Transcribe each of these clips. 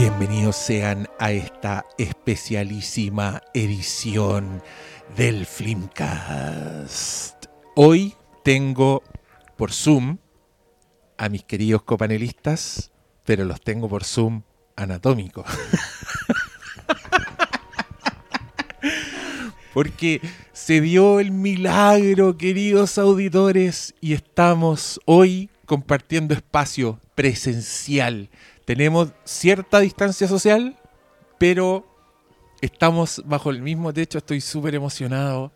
Bienvenidos sean a esta especialísima edición del Flimcast. Hoy tengo por Zoom a mis queridos copanelistas, pero los tengo por Zoom anatómico. Porque se dio el milagro, queridos auditores, y estamos hoy compartiendo espacio presencial. Tenemos cierta distancia social, pero estamos bajo el mismo techo. Estoy súper emocionado.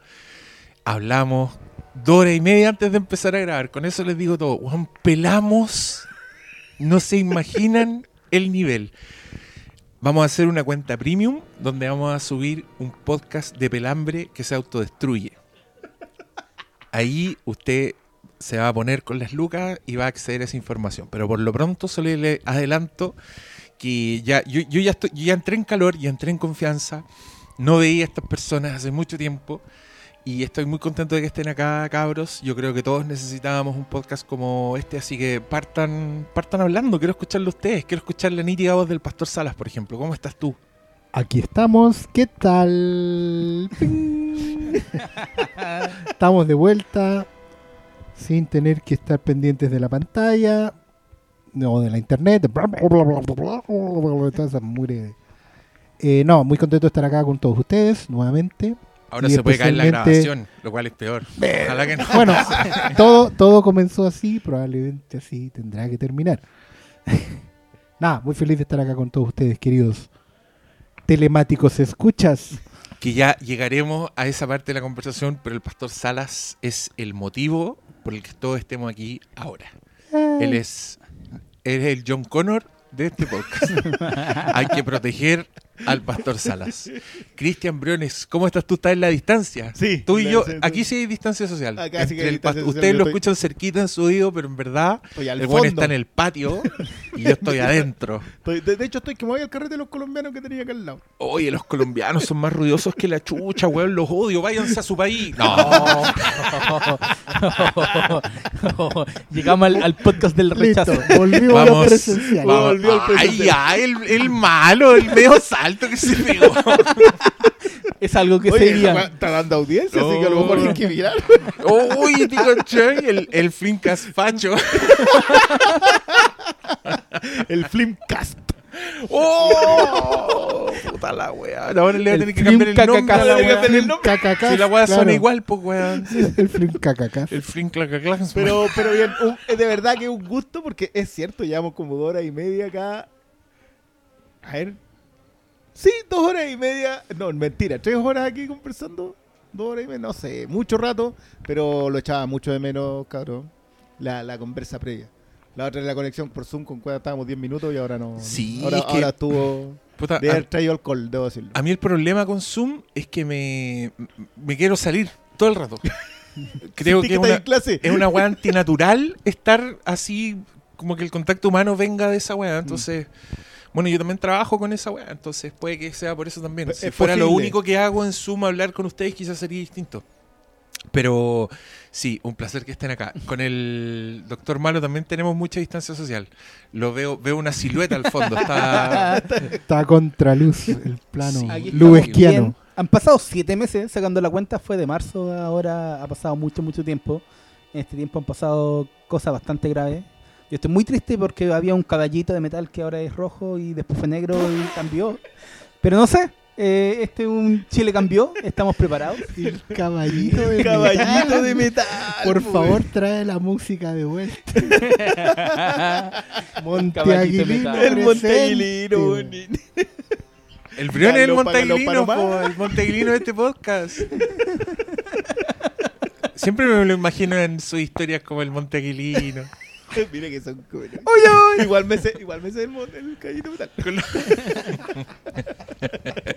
Hablamos dos horas y media antes de empezar a grabar. Con eso les digo todo. Juan, pelamos. No se imaginan el nivel. Vamos a hacer una cuenta premium donde vamos a subir un podcast de pelambre que se autodestruye. Ahí usted se va a poner con las lucas y va a acceder a esa información. Pero por lo pronto solo le adelanto que ya, yo, yo ya, estoy, yo ya entré en calor, ya entré en confianza. No veía a estas personas hace mucho tiempo. Y estoy muy contento de que estén acá, cabros. Yo creo que todos necesitábamos un podcast como este, así que partan, partan hablando. Quiero escucharlo ustedes. Quiero escuchar la nítida voz del Pastor Salas, por ejemplo. ¿Cómo estás tú? Aquí estamos, ¿qué tal? Estamos de vuelta sin tener que estar pendientes de la pantalla, no de la internet, de bla, bla, bla, bla, bla, bla, bla, toda esa mugre. Eh, no, muy contento de estar acá con todos ustedes nuevamente. Ahora Y se puede caer la grabación, lo cual es peor. Ojalá que no. Bueno, todo, todo comenzó así, probablemente así tendrá que terminar. Nada, muy feliz de estar acá con todos ustedes, queridos telemáticos escuchas. Que ya llegaremos a esa parte de la conversación, pero el Pastor Salas es el motivo por el que todos estemos aquí ahora. Él es, él es el John Connor de este podcast. Hay que proteger al Pastor Salas. Cristian Briones, ¿cómo estás tú? ¿Estás en la distancia? Sí, Tú y yo, aquí sí hay distancia social. Acá sí que Entre hay el distancia pas- social, Ustedes lo estoy- escuchan cerquita en su oído, pero en verdad el buen está en el patio y yo estoy adentro. Estoy- de, de hecho, estoy que me voy al carrete de los colombianos que tenía acá al lado. Oye, los colombianos son más ruidosos que la chucha, weón, los odio, váyanse a su país. No, Llegamos al, al podcast del Listo, rechazo. a Vamos, presencial. vamos. Volvió al Ay, presente. ya, el, el malo, el medio salto que se pegó. Es algo que Oye, se esa weá diría. está dando audiencia, así que a lo mejor hay que mirar. Uy, cachai, el, el Flimcas facho. El Flimcast. ¡Oh! Puta la weá. Ahora le voy a El tener que cambiar el nombre. Flim cacacas, Si la weá suena igual, pues weón. El flim cacacas. El Flim. Pero, pero bien, de verdad que es un gusto porque es cierto, llevamos como dos horas y media acá. A ver. Sí, dos horas y media. No, mentira, tres horas aquí conversando. Dos horas y media, no sé, mucho rato, pero lo echaba mucho de menos, cabrón. La, la conversa previa. La otra la conexión por Zoom con cuál estábamos 10 minutos y ahora no. Sí, ahora, es que- ahora estuvo. Puta, De haber traído alcohol, debo decirlo. A mí el problema con Zoom es que me, me quiero salir todo el rato. Creo ¿Sentí que es una, en clase? es una weá antinatural estar así, como que el contacto humano venga de esa weá. Entonces, bueno, yo también trabajo con esa weá, entonces puede que sea por eso también. Es Si fuera lo único que hago en Zoom, hablar con ustedes quizás sería distinto. Pero sí, un placer que estén acá. Con el doctor Malo también tenemos mucha distancia social. Lo veo, veo una silueta al fondo. Está, Está a contraluz el plano Sí. Lubesquiano. Han pasado siete meses sacando la cuenta, fue de marzo, ahora ha pasado mucho, mucho tiempo. En este tiempo han pasado cosas bastante graves. Yo estoy muy triste porque había un caballito de metal que ahora es rojo y después fue negro y cambió. Pero no sé, eh, este es un Chile cambió, estamos preparados. El caballito de Caballito metal. de metal. Por pues. favor, trae la música de vuelta. Monte Caballito de Aguilino metal. El bonito. El Brión es el po, el monteguilino de este podcast. Siempre me lo imagino en sus historias como el monteguilino. Mira que son. ¡Uy, Igual me sé, igual me sé el, mon- el caballito de metal.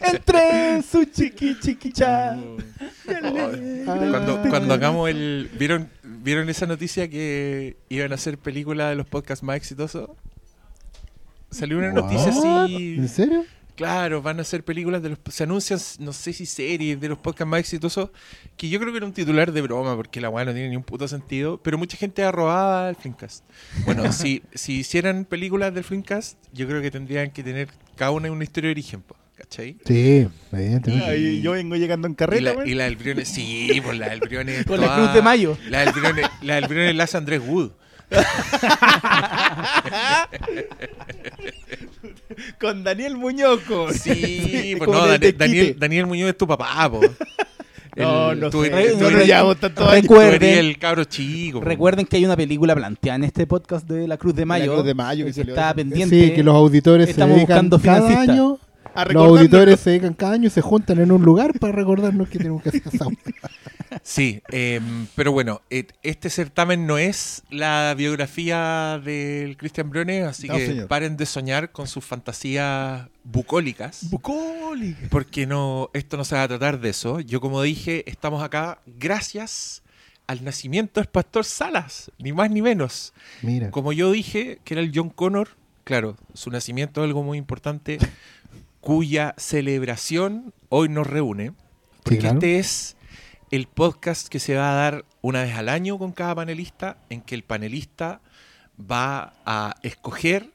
Entre su chiqui chiquicha. Cuando, cuando hagamos el... ¿vieron, ¿Vieron esa noticia que iban a hacer película de los podcasts más exitosos? Salió una noticia así... ¿En serio? Claro, van a hacer películas de los. Se anuncian, no sé si series de los podcasts más exitosos. Que yo creo que era un titular de broma, porque la weá no tiene ni un puto sentido. Pero mucha gente arrobaba al Flimcast. Bueno, si, si hicieran películas del Flimcast, yo creo que tendrían que tener cada una una historia de origen, po, ¿cachai? Sí, evidentemente. Ay, yo vengo llegando en Y la, weón. y la del Briones, sí, pues la del Briones. es Con la Cruz de Mayo. La del Briones, la del Briones Andrés Wood. Con Daniel Muñoco. Sí, pues no. Daniel, Daniel Muñoz es tu papá, po. No, El- no No. Recuerden- el cabro chico. Recuerden que hay una película planteada en este podcast de La Cruz de Mayo. Cruz de Mayo que que salió está pendiente. Sí, que los auditores se Estamos dedican buscando cada año. A Los auditores se dedican cada año y se juntan en un lugar para recordarnos que tenemos que hacer esa hueá. Sí, em, pero bueno, este certamen no es la biografía del Cristian Briones, así No, que señor. paren de soñar con sus fantasías bucólicas. Bucoli. Porque no, esto no se va a tratar de eso. Yo, como dije, estamos acá gracias al nacimiento del Pastor Salas, ni más ni menos. Mira, Como yo dije, que era el John Connor, claro, su nacimiento es algo muy importante, cuya celebración hoy nos reúne. Porque claro. este es el podcast que se va a dar una vez al año con cada panelista, en que el panelista va a escoger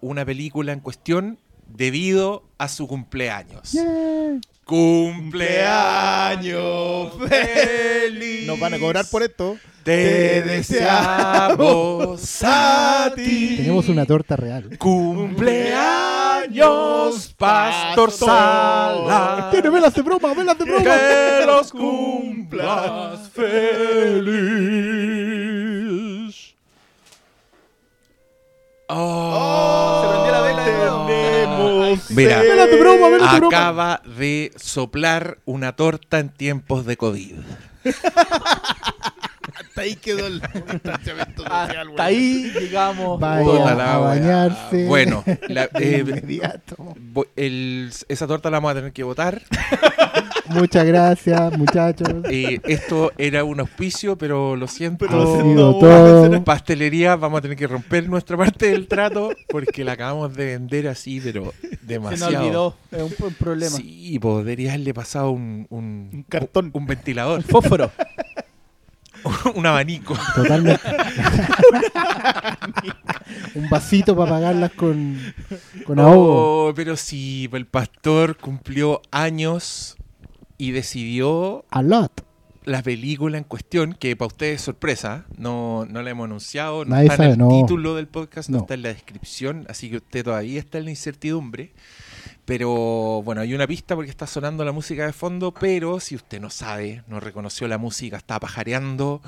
una película en cuestión debido a su cumpleaños. Yeah. Cumpleaños feliz. Nos van a cobrar por esto. Te deseamos a ti. tenemos una torta real. Cumpleaños, Pastor Sala. Tiene velas de broma, velas de broma. Que los cumplas feliz. Oh, se prendió la vela. Tenemos Mira. Velas de broma, velas de broma. Acaba de soplar una torta en tiempos de COVID. Hasta ahí quedó el distanciamiento social, Hasta weón. ahí llegamos. Vaya Puta la a bañarse. Bueno, la- eh, inmediato. el- esa torta la vamos a tener que votar. Muchas gracias, muchachos. Eh, esto era un auspicio, pero lo siento. Pero lo Ha siento. sido no, todo. Pastelería, vamos a tener que romper nuestra parte del trato porque la acabamos de vender así, pero Se nos demasiado. olvidó. Es un, un problema. Sí, podrías haberle pasado un, un, Un cartón. un, un ventilador, fósforo. un abanico. Totalmente. Un vasito para pagarlas con, con ahogo. Oh, pero sí, el pastor cumplió años y decidió A lot. la película en cuestión, que para ustedes es sorpresa, no, no la hemos anunciado, no Nadie está sabe, en el no. título del podcast, no. No. está en la descripción, así que usted todavía está en la incertidumbre. Pero bueno, hay una pista porque está sonando la música de fondo, pero si usted no sabe, no reconoció la música, está pajareando,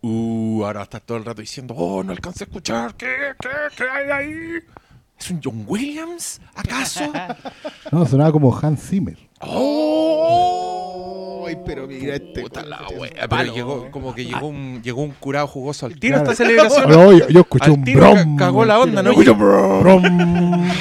uh, ahora va a estar todo el rato diciendo, oh, no alcancé a escuchar, ¿qué, qué, qué hay ahí? ¿Es un John Williams, acaso? No, sonaba como Hans Zimmer. ¡Oh! Ay, pero mira este. Puta la wea. Pero llegó, como que llegó un, llegó un curado jugoso al tiro Claro. esta celebración. No, yo, yo escuché Al un tiro brom. ca- cagó la onda, ¿no? Yo escuché brom.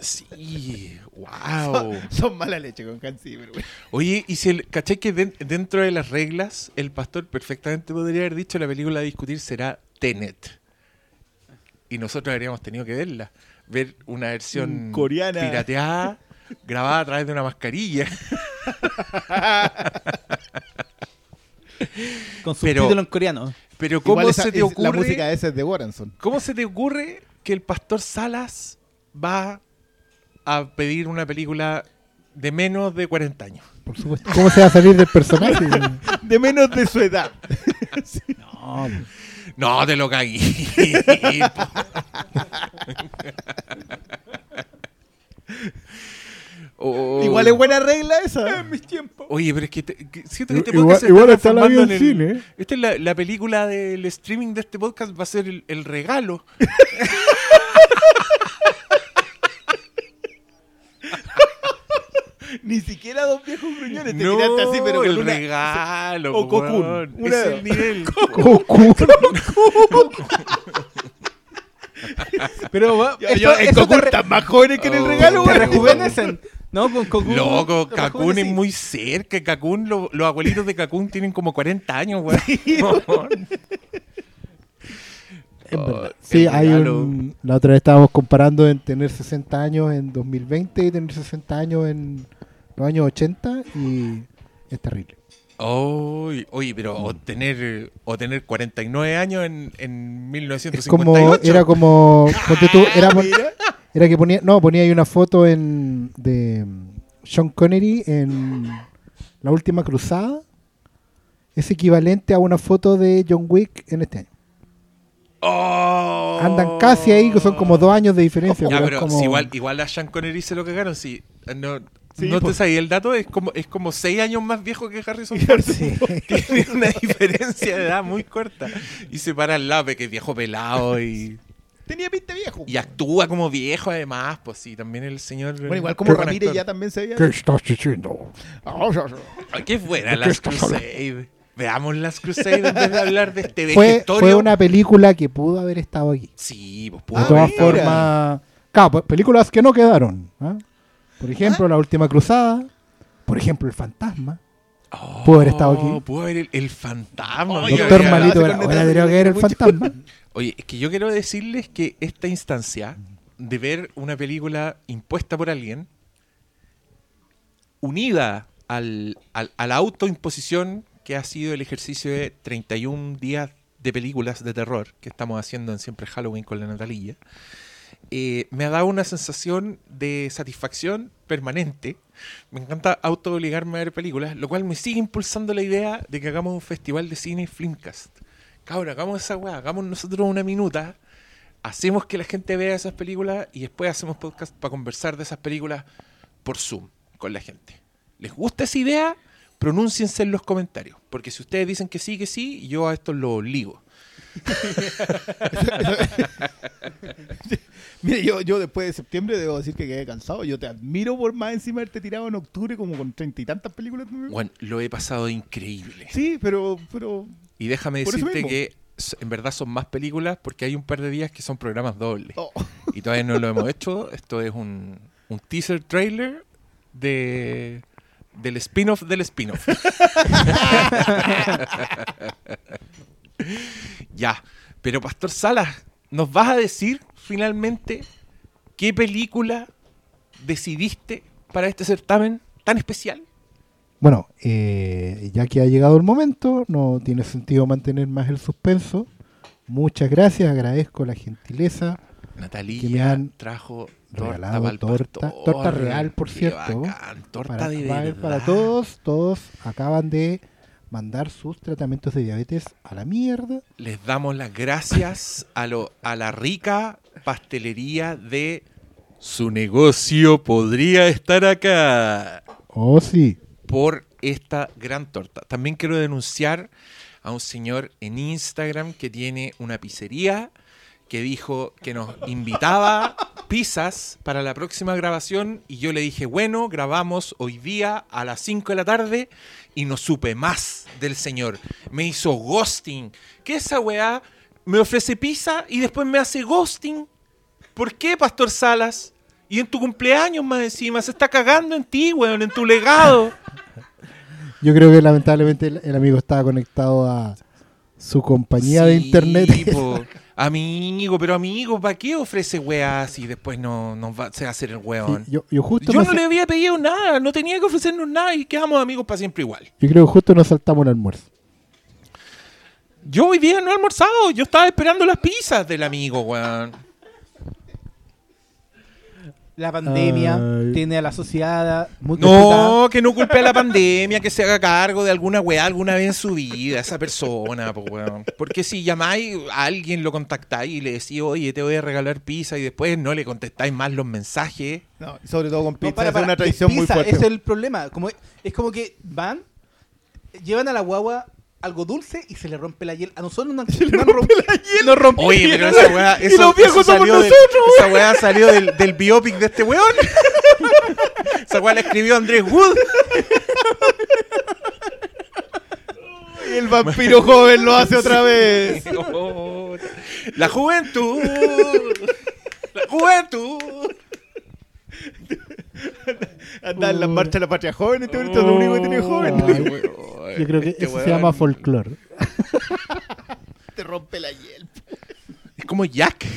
Sí, wow. Son mala leche con Hans Zimmer, weón. Oye, y si el, ¿cachai que den- dentro de las reglas el pastor perfectamente podría haber dicho la película a discutir será Tenet? Y nosotros habríamos tenido que verla. Ver una versión Mm, coreana. pirateada, grabada a través de una mascarilla. Con Pero- subtítulo en coreano. Pero ¿cómo esa- se te ocurre? La música esa es de Warrenson. ¿Cómo se te ocurre que el pastor Salas va a pedir una película de menos de 40 años? Por supuesto. ¿Cómo se va a salir del personaje? De menos de su edad. No, No, te lo cagué. Oh. Igual es buena regla esa. mis tiempos. Oye, pero es que, te- que siento que este Igual- podcast se igual está está la transformando vida en en el- cine. Esta es la, la película del streaming de este podcast, va a ser el, el regalo. Ni siquiera dos viejos gruñones. Te no, tiraste así, pero con el una- regalo. o Cocoon. Una- Es el nivel. Goku. Pero va- Yo, esto- yo, en Cocoon te, están más jóvenes que en el Oh. regalo, te weón. rejuvenecen. No, con Cocoon. Loco, te Cacún es muy cerca. Cacún, lo- los abuelitos de Cacún tienen como 40 años, weón. Es Oh, Sí, hay un. La otra vez estábamos comparando en tener 60 años en 2020 y tener 60 años en los años 80 y es terrible. Oy, oye, pero o tener, o tener 49 años en, en Es 1958. como. Era como. tú, Ah, éramos, mira. era que ponía, no, ponía ahí una foto en de Sean Connery en La Última Cruzada. Es equivalente a una foto de John Wick en este año. Oh. Andan casi ahí, que son como dos años de diferencia. Ya, pero es pero como- si igual, igual a Sean Connery se lo cagaron. Si, no Sí, no te pues. sabía el dato, es como, es como seis años más viejo que Harrison Ford. Sí. Tiene una diferencia de edad muy corta. Y se para al lado de que es viejo pelado y, Tenía pinta viejo. y actúa como viejo además. Pues sí, también el señor... Bueno, igual como Ramírez ya también se veía. ¿Qué estás diciendo? Ay, qué buena ¿De las? Crusade. Veamos las Crusade en vez de hablar de este Fue, fue una película que pudo haber estado aquí. Sí, pues De pudo todas haber estado. mira. formas. Claro, pues, películas que no quedaron. ¿ah? Por ejemplo, La Última Cruzada. Por ejemplo, El Fantasma. Oh, Pudo haber estado aquí. Pudo haber el, el fantasma. Oye, Doctor oye, Malito, ahora tendría que ver El Fantasma. Oye, es que yo quiero decirles que esta instancia de ver una película impuesta por alguien, unida al, al- a la autoimposición que ha sido el ejercicio de 31 días de películas de terror que estamos haciendo en Siempre Halloween con la Natalilla, eh, me ha dado una sensación de satisfacción permanente. Me encanta auto-obligarme a ver películas, lo cual me sigue impulsando la idea de que hagamos un festival de cine Filmcast. Cabrón, hagamos esa weá, hagamos nosotros una minuta, hacemos que la gente vea esas películas y después hacemos podcast para conversar de esas películas por Zoom con la gente. ¿Les gusta esa idea? Pronúnciense en los comentarios, porque si ustedes dicen que sí, que sí, yo a esto lo obligo. Mire, yo, yo después de septiembre debo decir que quedé cansado. Yo te admiro por más encima haberte tirado en octubre como con treinta y tantas películas. ¿no? Bueno, lo he pasado increíble. Sí, pero, pero Y déjame decirte que en verdad son más películas porque hay un par de días que son programas dobles. oh, Y todavía no lo hemos hecho. Esto es un, un teaser trailer de del spin-off del spin-off. ya. Pero Pastor Salas, ¿nos vas a decir finalmente qué película decidiste para este certamen tan especial? Bueno, eh, ya que ha llegado el momento, no tiene sentido mantener más el suspenso. Muchas gracias, agradezco la gentileza. Que me Natalia han trajo torta regalado torta- pastor. torta real, por cierto. bacán, torta Para, de para- todos, todos acaban de mandar sus tratamientos de diabetes a la mierda. Les damos las gracias a, lo, a la rica pastelería de su negocio podría estar acá Oh, sí. por esta gran torta. También quiero denunciar a un señor en Instagram que tiene una pizzería que dijo que nos invitaba pizzas para la próxima grabación y yo le dije, bueno, grabamos hoy día a las 5 de la tarde y no supe más del señor. Me hizo ghosting. ¿Qué es esa weá? Me ofrece pizza y después me hace ghosting. ¿Por qué, Pastor Salas? Y en tu cumpleaños más encima, se está cagando en ti, weón, en tu legado. Yo creo que lamentablemente el, el amigo estaba conectado a su compañía de internet. po. Amigo, pero amigo, ¿para qué ofrece weas y después no nos va, se va a hacer el Sí, weón? yo, yo justo Yo no le había pedido nada, no tenía que ofrecernos nada y quedamos amigos para siempre igual. yo creo que justo nos saltamos el almuerzo. Yo hoy día no he almorzado, yo estaba esperando las pizzas del amigo, weón. La pandemia Ay. tiene a la sociedad muy complicada. No, que no culpe a la pandemia, que se haga cargo de alguna weá alguna vez en su vida, esa persona, po, weón. Porque si llamáis a alguien, lo contactáis y le decís, oye, te voy a regalar pizza y después no le contestáis más los mensajes. no, sobre todo con No, pizza. para, es una tradición muy fuerte. Ese es el problema. Como, es como que van, llevan a la guagua algo dulce y se le rompe la hiel. A nosotros nos, nos rompe la hiel. Nos rompe Oye, la pero hiel. esa weá, Y los viejos eso somos del- nosotros, esa weá salió del, del biopic de este weón. esa weá la escribió Andrés Wood. Y el vampiro joven lo hace otra vez. La juventud. La juventud. Anda en las marchas de la patria joven. Este bonito es lo único que tiene joven. Ay, Ay, Yo creo que este eso se weón llama folclore. Te rompe la hiel. Es como Jack.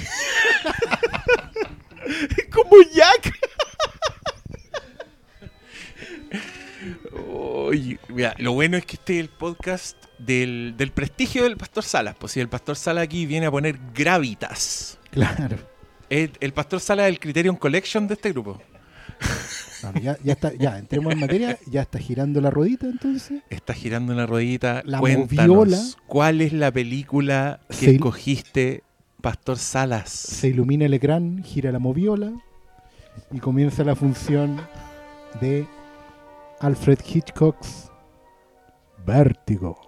Como Jack. Oye, mira, lo bueno es que este es el podcast del, del prestigio del Pastor Salas. Pues si el Pastor Salas aquí viene a poner gravitas. Claro. El, el pastor Sala es el Criterion Collection de este grupo. Ya, ya está, ya, entremos en materia, ya está girando la ruedita entonces. Está girando una ruedita. La Cuéntanos, moviola. ¿cuál es la película que Se- escogiste, Pastor Salas? Se ilumina el ecrán, gira la moviola y comienza la función de Alfred Hitchcock's Vértigo.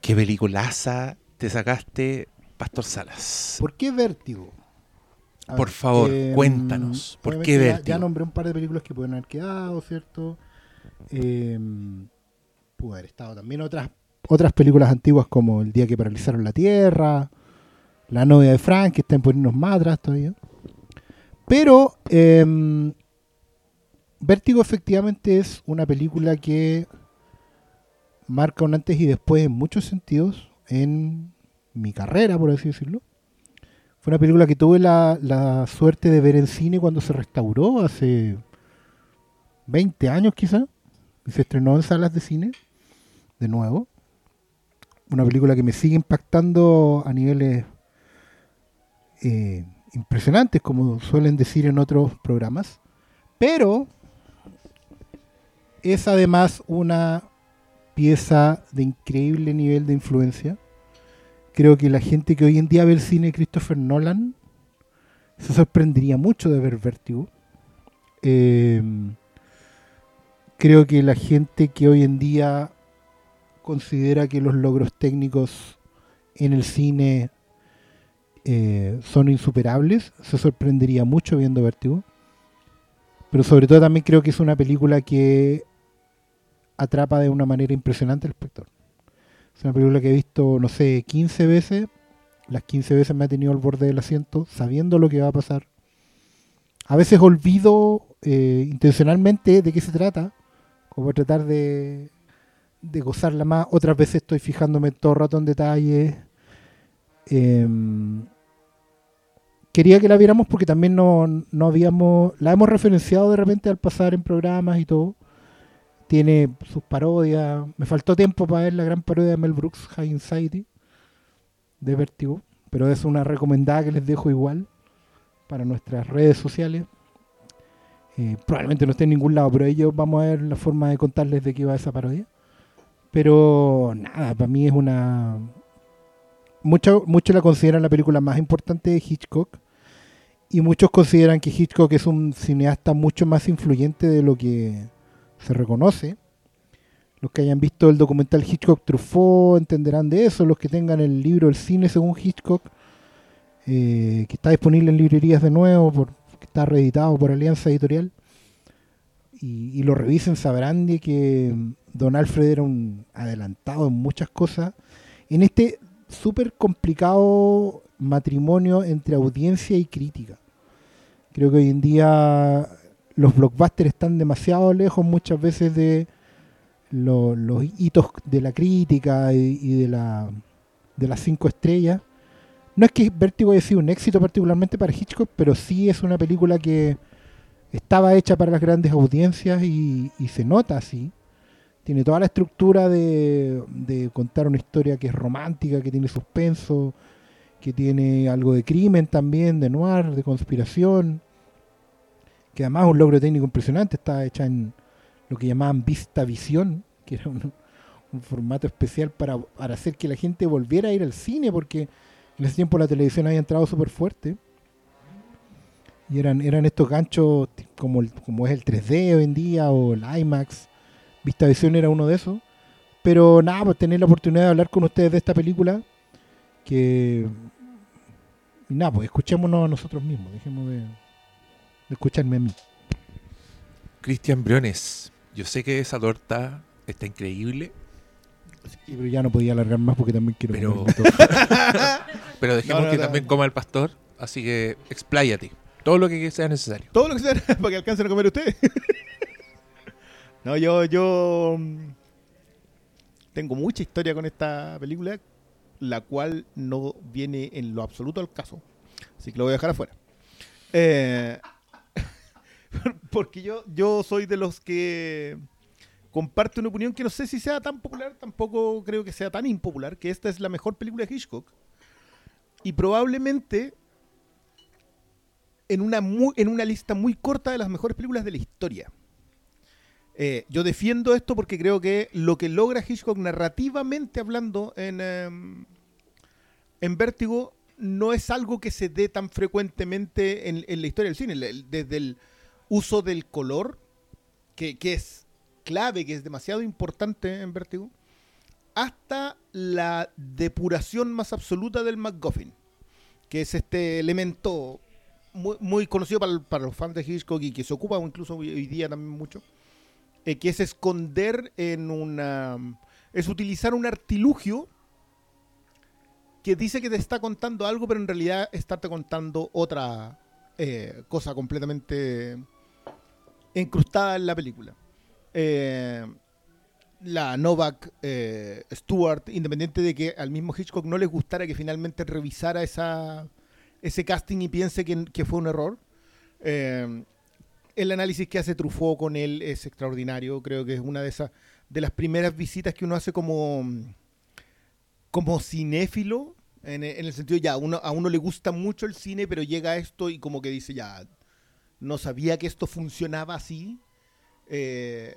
¿Qué peliculaza te sacaste, Pastor Salas? ¿Por qué Vértigo? A Por ver, favor, em, cuéntanos, ¿por qué ya- Vértigo? Ya, nombré un par de películas que pueden haber quedado, ¿cierto? Eh, pudo haber estado también otras, otras películas antiguas como El día que paralizaron la Tierra, La novia de Frank, que están poniendo más atrás todavía. Pero em, Vértigo efectivamente es una película que marca un antes y después en muchos sentidos en mi carrera, por así decirlo. Fue una película que tuve la, la suerte de ver en cine cuando se restauró hace 20 años quizá. Y se estrenó en salas de cine de nuevo. Una película que me sigue impactando a niveles eh, impresionantes, como suelen decir en otros programas. Pero es además una pieza de increíble nivel de influencia creo que la gente que hoy en día ve el cine de Christopher Nolan se sorprendería mucho de ver Vértigo. Eh, creo que la gente que hoy en día considera que los logros técnicos en el cine eh, son insuperables, se sorprendería mucho viendo Vértigo. Pero sobre todo también creo que es una película que atrapa de una manera impresionante al espectador. Es una película que he visto, no sé, 15 veces. Las 15 veces me ha tenido al borde del asiento, sabiendo lo que va a pasar. A veces olvido eh, intencionalmente de qué se trata, como tratar de, de gozarla más. Otras veces estoy fijándome todo el rato en detalles. Em, quería que la viéramos porque también no, no habíamos. La hemos referenciado de repente al pasar en programas y todo tiene sus parodias. Me faltó tiempo para ver la gran parodia de Mel Brooks, High Anxiety, de Vertigo, pero es una recomendada que les dejo igual para nuestras redes sociales. Eh, probablemente no esté en ningún lado, pero ellos vamos a ver la forma de contarles de qué va esa parodia. Pero nada, para mí es una... Muchos mucho la consideran la película más importante de Hitchcock y muchos consideran que Hitchcock es un cineasta mucho más influyente de lo que se reconoce. Los que hayan visto el documental Hitchcock Truffaut entenderán de eso. Los que tengan el libro El cine según Hitchcock, eh, que está disponible en librerías de nuevo, por, que está reeditado por Alianza Editorial, y, lo revisen, sabrán de que Don Alfred era un adelantado en muchas cosas. En este súper complicado matrimonio entre audiencia y crítica. Creo que hoy en día los blockbusters están demasiado lejos muchas veces de lo- los hitos de la crítica y, de, la, de las cinco estrellas. No es que Vértigo haya sido un éxito particularmente para Hitchcock, pero sí es una película que estaba hecha para las grandes audiencias y, y se nota así. Tiene toda la estructura de, de contar una historia que es romántica, que tiene suspenso, que tiene algo de crimen también, de noir, de conspiración que además un logro técnico impresionante, está hecha en lo que llamaban Vista Visión, que era un, formato especial para, para hacer que la gente volviera a ir al cine, porque en ese tiempo la televisión había entrado súper fuerte. Y eran, eran estos ganchos como, como es el 3D hoy en día o el IMAX. Vista Visión era uno de esos. Pero nada, pues tener la oportunidad de hablar con ustedes de esta película, que... nada, pues escuchémonos a nosotros mismos, dejemos de, de escucharme a mí. Cristian Briones, yo sé que esa torta está increíble, Sí, pero ya no podía alargar más porque también quiero Pero- pero dejemos No, no, que no. también coma el pastor, así que expláyate, todo lo que sea necesario. Todo lo que sea para que alcancen a comer ustedes. no, yo, yo mm, tengo mucha historia con esta película, la cual no viene en lo absoluto al caso. Así que lo voy a dejar afuera. Eh, porque yo, yo soy de los que comparte una opinión que no sé si sea tan popular, tampoco creo que sea tan impopular, que esta es la mejor película de Hitchcock. Y probablemente en una, mu- en una lista muy corta de las mejores películas de la historia. Eh, yo defiendo esto porque creo que lo que logra Hitchcock narrativamente hablando en, em, en Vértigo no es algo que se dé tan frecuentemente en, en la historia del cine. Desde el uso del color, que, que es clave, que es demasiado importante en Vértigo, hasta la depuración más absoluta del MacGuffin, que es este elemento muy, muy conocido para, para los fans de Hitchcock y que se ocupa incluso hoy, hoy día también mucho, eh, que es esconder en una... es utilizar un artilugio que dice que te está contando algo, pero en realidad estarte contando otra eh, cosa completamente incrustada en la película. Eh, la Novak eh, Stewart, independiente de que al mismo Hitchcock no le gustara que finalmente revisara esa, ese casting y piense que, que fue un error. eh, el análisis que hace Truffaut con él es extraordinario. Creo que es una de esas de las primeras visitas que uno hace como como cinéfilo, en, en el sentido ya, uno, a uno le gusta mucho el cine, pero llega a esto y como que dice ya, no sabía que esto funcionaba así. Eh,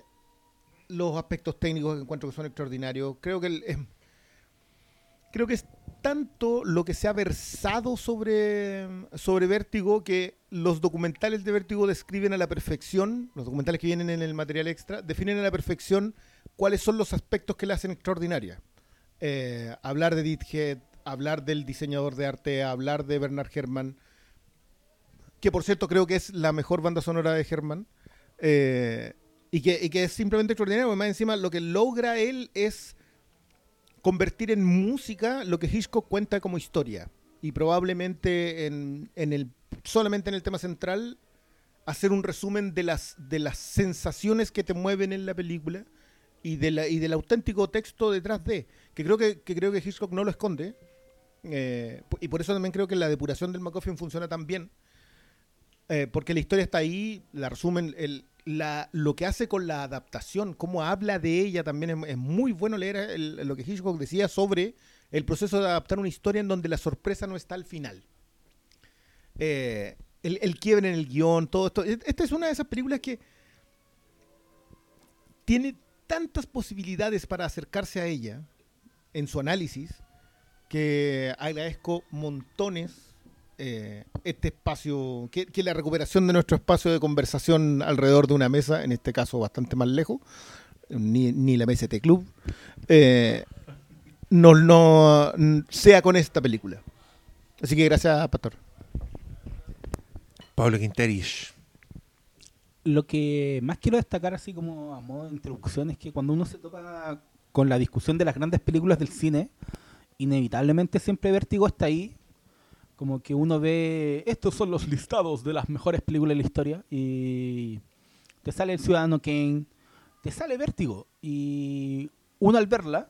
los aspectos técnicos que encuentro que son extraordinarios. Creo que el- es, creo que es tanto lo que se ha versado sobre, sobre Vértigo que los documentales de Vértigo describen a la perfección, los documentales que vienen en el material extra, definen a la perfección cuáles son los aspectos que la hacen extraordinaria. Eh, hablar de Head, hablar del diseñador de arte, hablar de Bernard Herrmann, que por cierto creo que es la mejor banda sonora de Herrmann, eh, y, que, y que es simplemente extraordinario, porque más encima lo que logra él es convertir en música lo que Hitchcock cuenta como historia. Y probablemente en, en el, solamente en el tema central, hacer un resumen de las, de las sensaciones que te mueven en la película y, de la, y del auténtico texto detrás de, que creo que, que creo que Hitchcock no lo esconde. eh, y por eso también creo que la depuración del MacGuffin funciona tan bien. Eh, porque la historia está ahí, la resumen, el, la, lo que hace con la adaptación, cómo habla de ella, también es, muy bueno leer lo que Hitchcock decía sobre el proceso de adaptar una historia en donde la sorpresa no está al final. Eh, el, el quiebre en el guion, todo esto. E- Esta es una de esas películas que tiene tantas posibilidades para acercarse a ella en su análisis que agradezco montones eh, este espacio, que, que la recuperación de nuestro espacio de conversación alrededor de una mesa, en este caso bastante más lejos, ni, ni la MST Club, eh, no, no sea con esta película. Así que gracias, Pastor. Pablo Quinterich. Lo que más quiero destacar así como a modo de introducción es que cuando uno se topa con la discusión de las grandes películas del cine, inevitablemente siempre Vértigo está ahí. Como que uno ve, estos son los listados de las mejores películas de la historia y te sale El Ciudadano Kane, te sale Vértigo y uno al verla,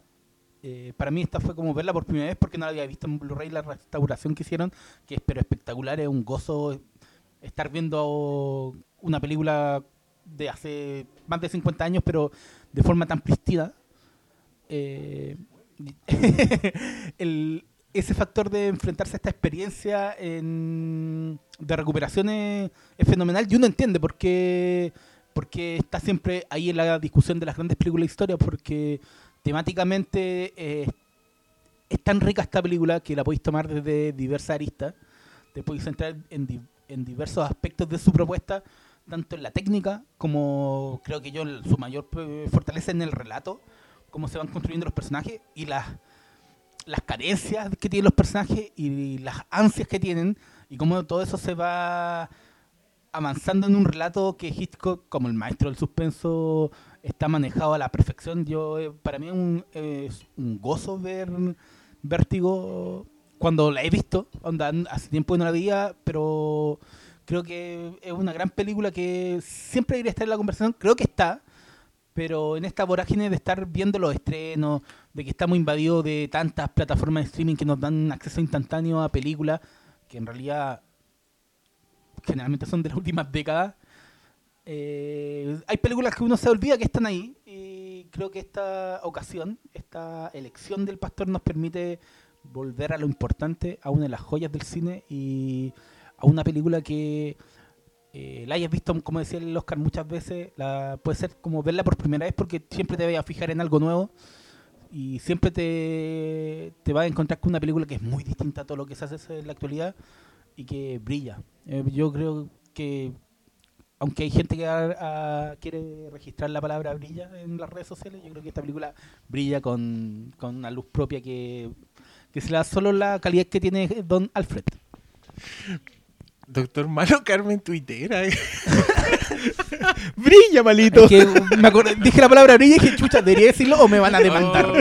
eh, para mí esta fue como verla por primera vez porque no la había visto en Blu-ray la restauración que hicieron, que es pero espectacular, es un gozo estar viendo una película de hace más de 50 años, pero de forma tan pristina. Eh, el- ese factor de enfrentarse a esta experiencia en- de recuperación es, es fenomenal. Y uno entiende por qué, por qué está siempre ahí en la discusión de las grandes películas de historia, porque temáticamente eh, es tan rica esta película que la podéis tomar desde diversas aristas, te podéis centrar en, di- en diversos aspectos de su propuesta, tanto en la técnica como creo que yo su mayor eh, fortaleza en el relato, cómo se van construyendo los personajes y las las carencias que tienen los personajes y las ansias que tienen y cómo todo eso se va avanzando en un relato que Hitchcock, como el maestro del suspenso, está manejado a la perfección. Yo eh, Para mí es un, gozo ver Vértigo cuando la he visto. Onda, hace tiempo que no la veía, pero creo que es una gran película que siempre debería estar en la conversación. Creo que está, pero en esta vorágine de estar viendo los estrenos, de que estamos invadidos de tantas plataformas de streaming que nos dan acceso instantáneo a películas que en realidad generalmente son de las últimas décadas. eh, hay películas que uno se olvida que están ahí y creo que esta ocasión, esta elección del pastor nos permite volver a lo importante, a una de las joyas del cine y a una película que eh, la hayas visto, como decía el Oscar muchas veces, la, puede ser como verla por primera vez porque siempre te vas a fijar en algo nuevo y siempre te, te vas a encontrar con una película que es muy distinta a todo lo que se hace en la actualidad y que brilla. Eh, yo creo que, aunque hay gente que a- a- quiere registrar la palabra brilla en las redes sociales, yo creo que esta película brilla con, con una luz propia que, que se le da solo la calidad que tiene Don Alfred. Doctor Malo Carmen tuitera. eh. Brilla, malito. Es que me acordé- dije la palabra brilla y dije, chucha, ¿debería decirlo o me van a demandar? Oh,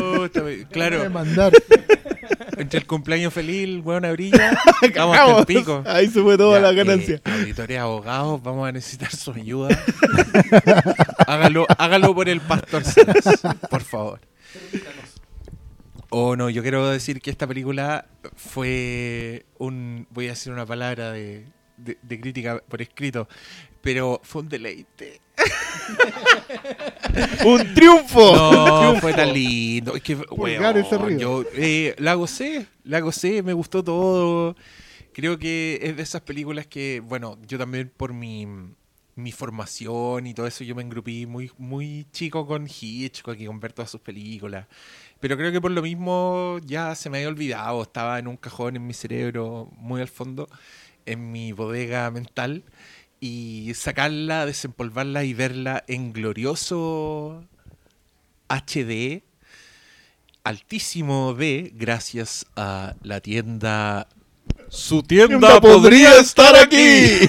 claro, mandar. entre el cumpleaños feliz, el weón brilla, vamos hasta el pico. Ahí se fue toda Ya, la eh, ganancia. auditores abogados, vamos a necesitar su ayuda. hágalo, hágalo por el pastor Salas, por favor. Oh, no, yo quiero decir que esta película fue un. Voy a decir una palabra de, de- de crítica por escrito, pero fue un deleite. ¡Un triunfo! No, fue tan lindo. Es que, weón, yo eh, la gocé, la gocé, me gustó todo. Creo que es de esas películas que, bueno, yo también por mi, mi formación y todo eso, yo me engrupí muy, muy chico con Hitchcock y con ver todas sus películas. Pero creo que por lo mismo ya se me había olvidado, estaba en un cajón en mi cerebro, muy al fondo, en mi bodega mental. Y sacarla, desempolvarla y verla en glorioso HD altísimo D gracias a la tienda su tienda podría estar aquí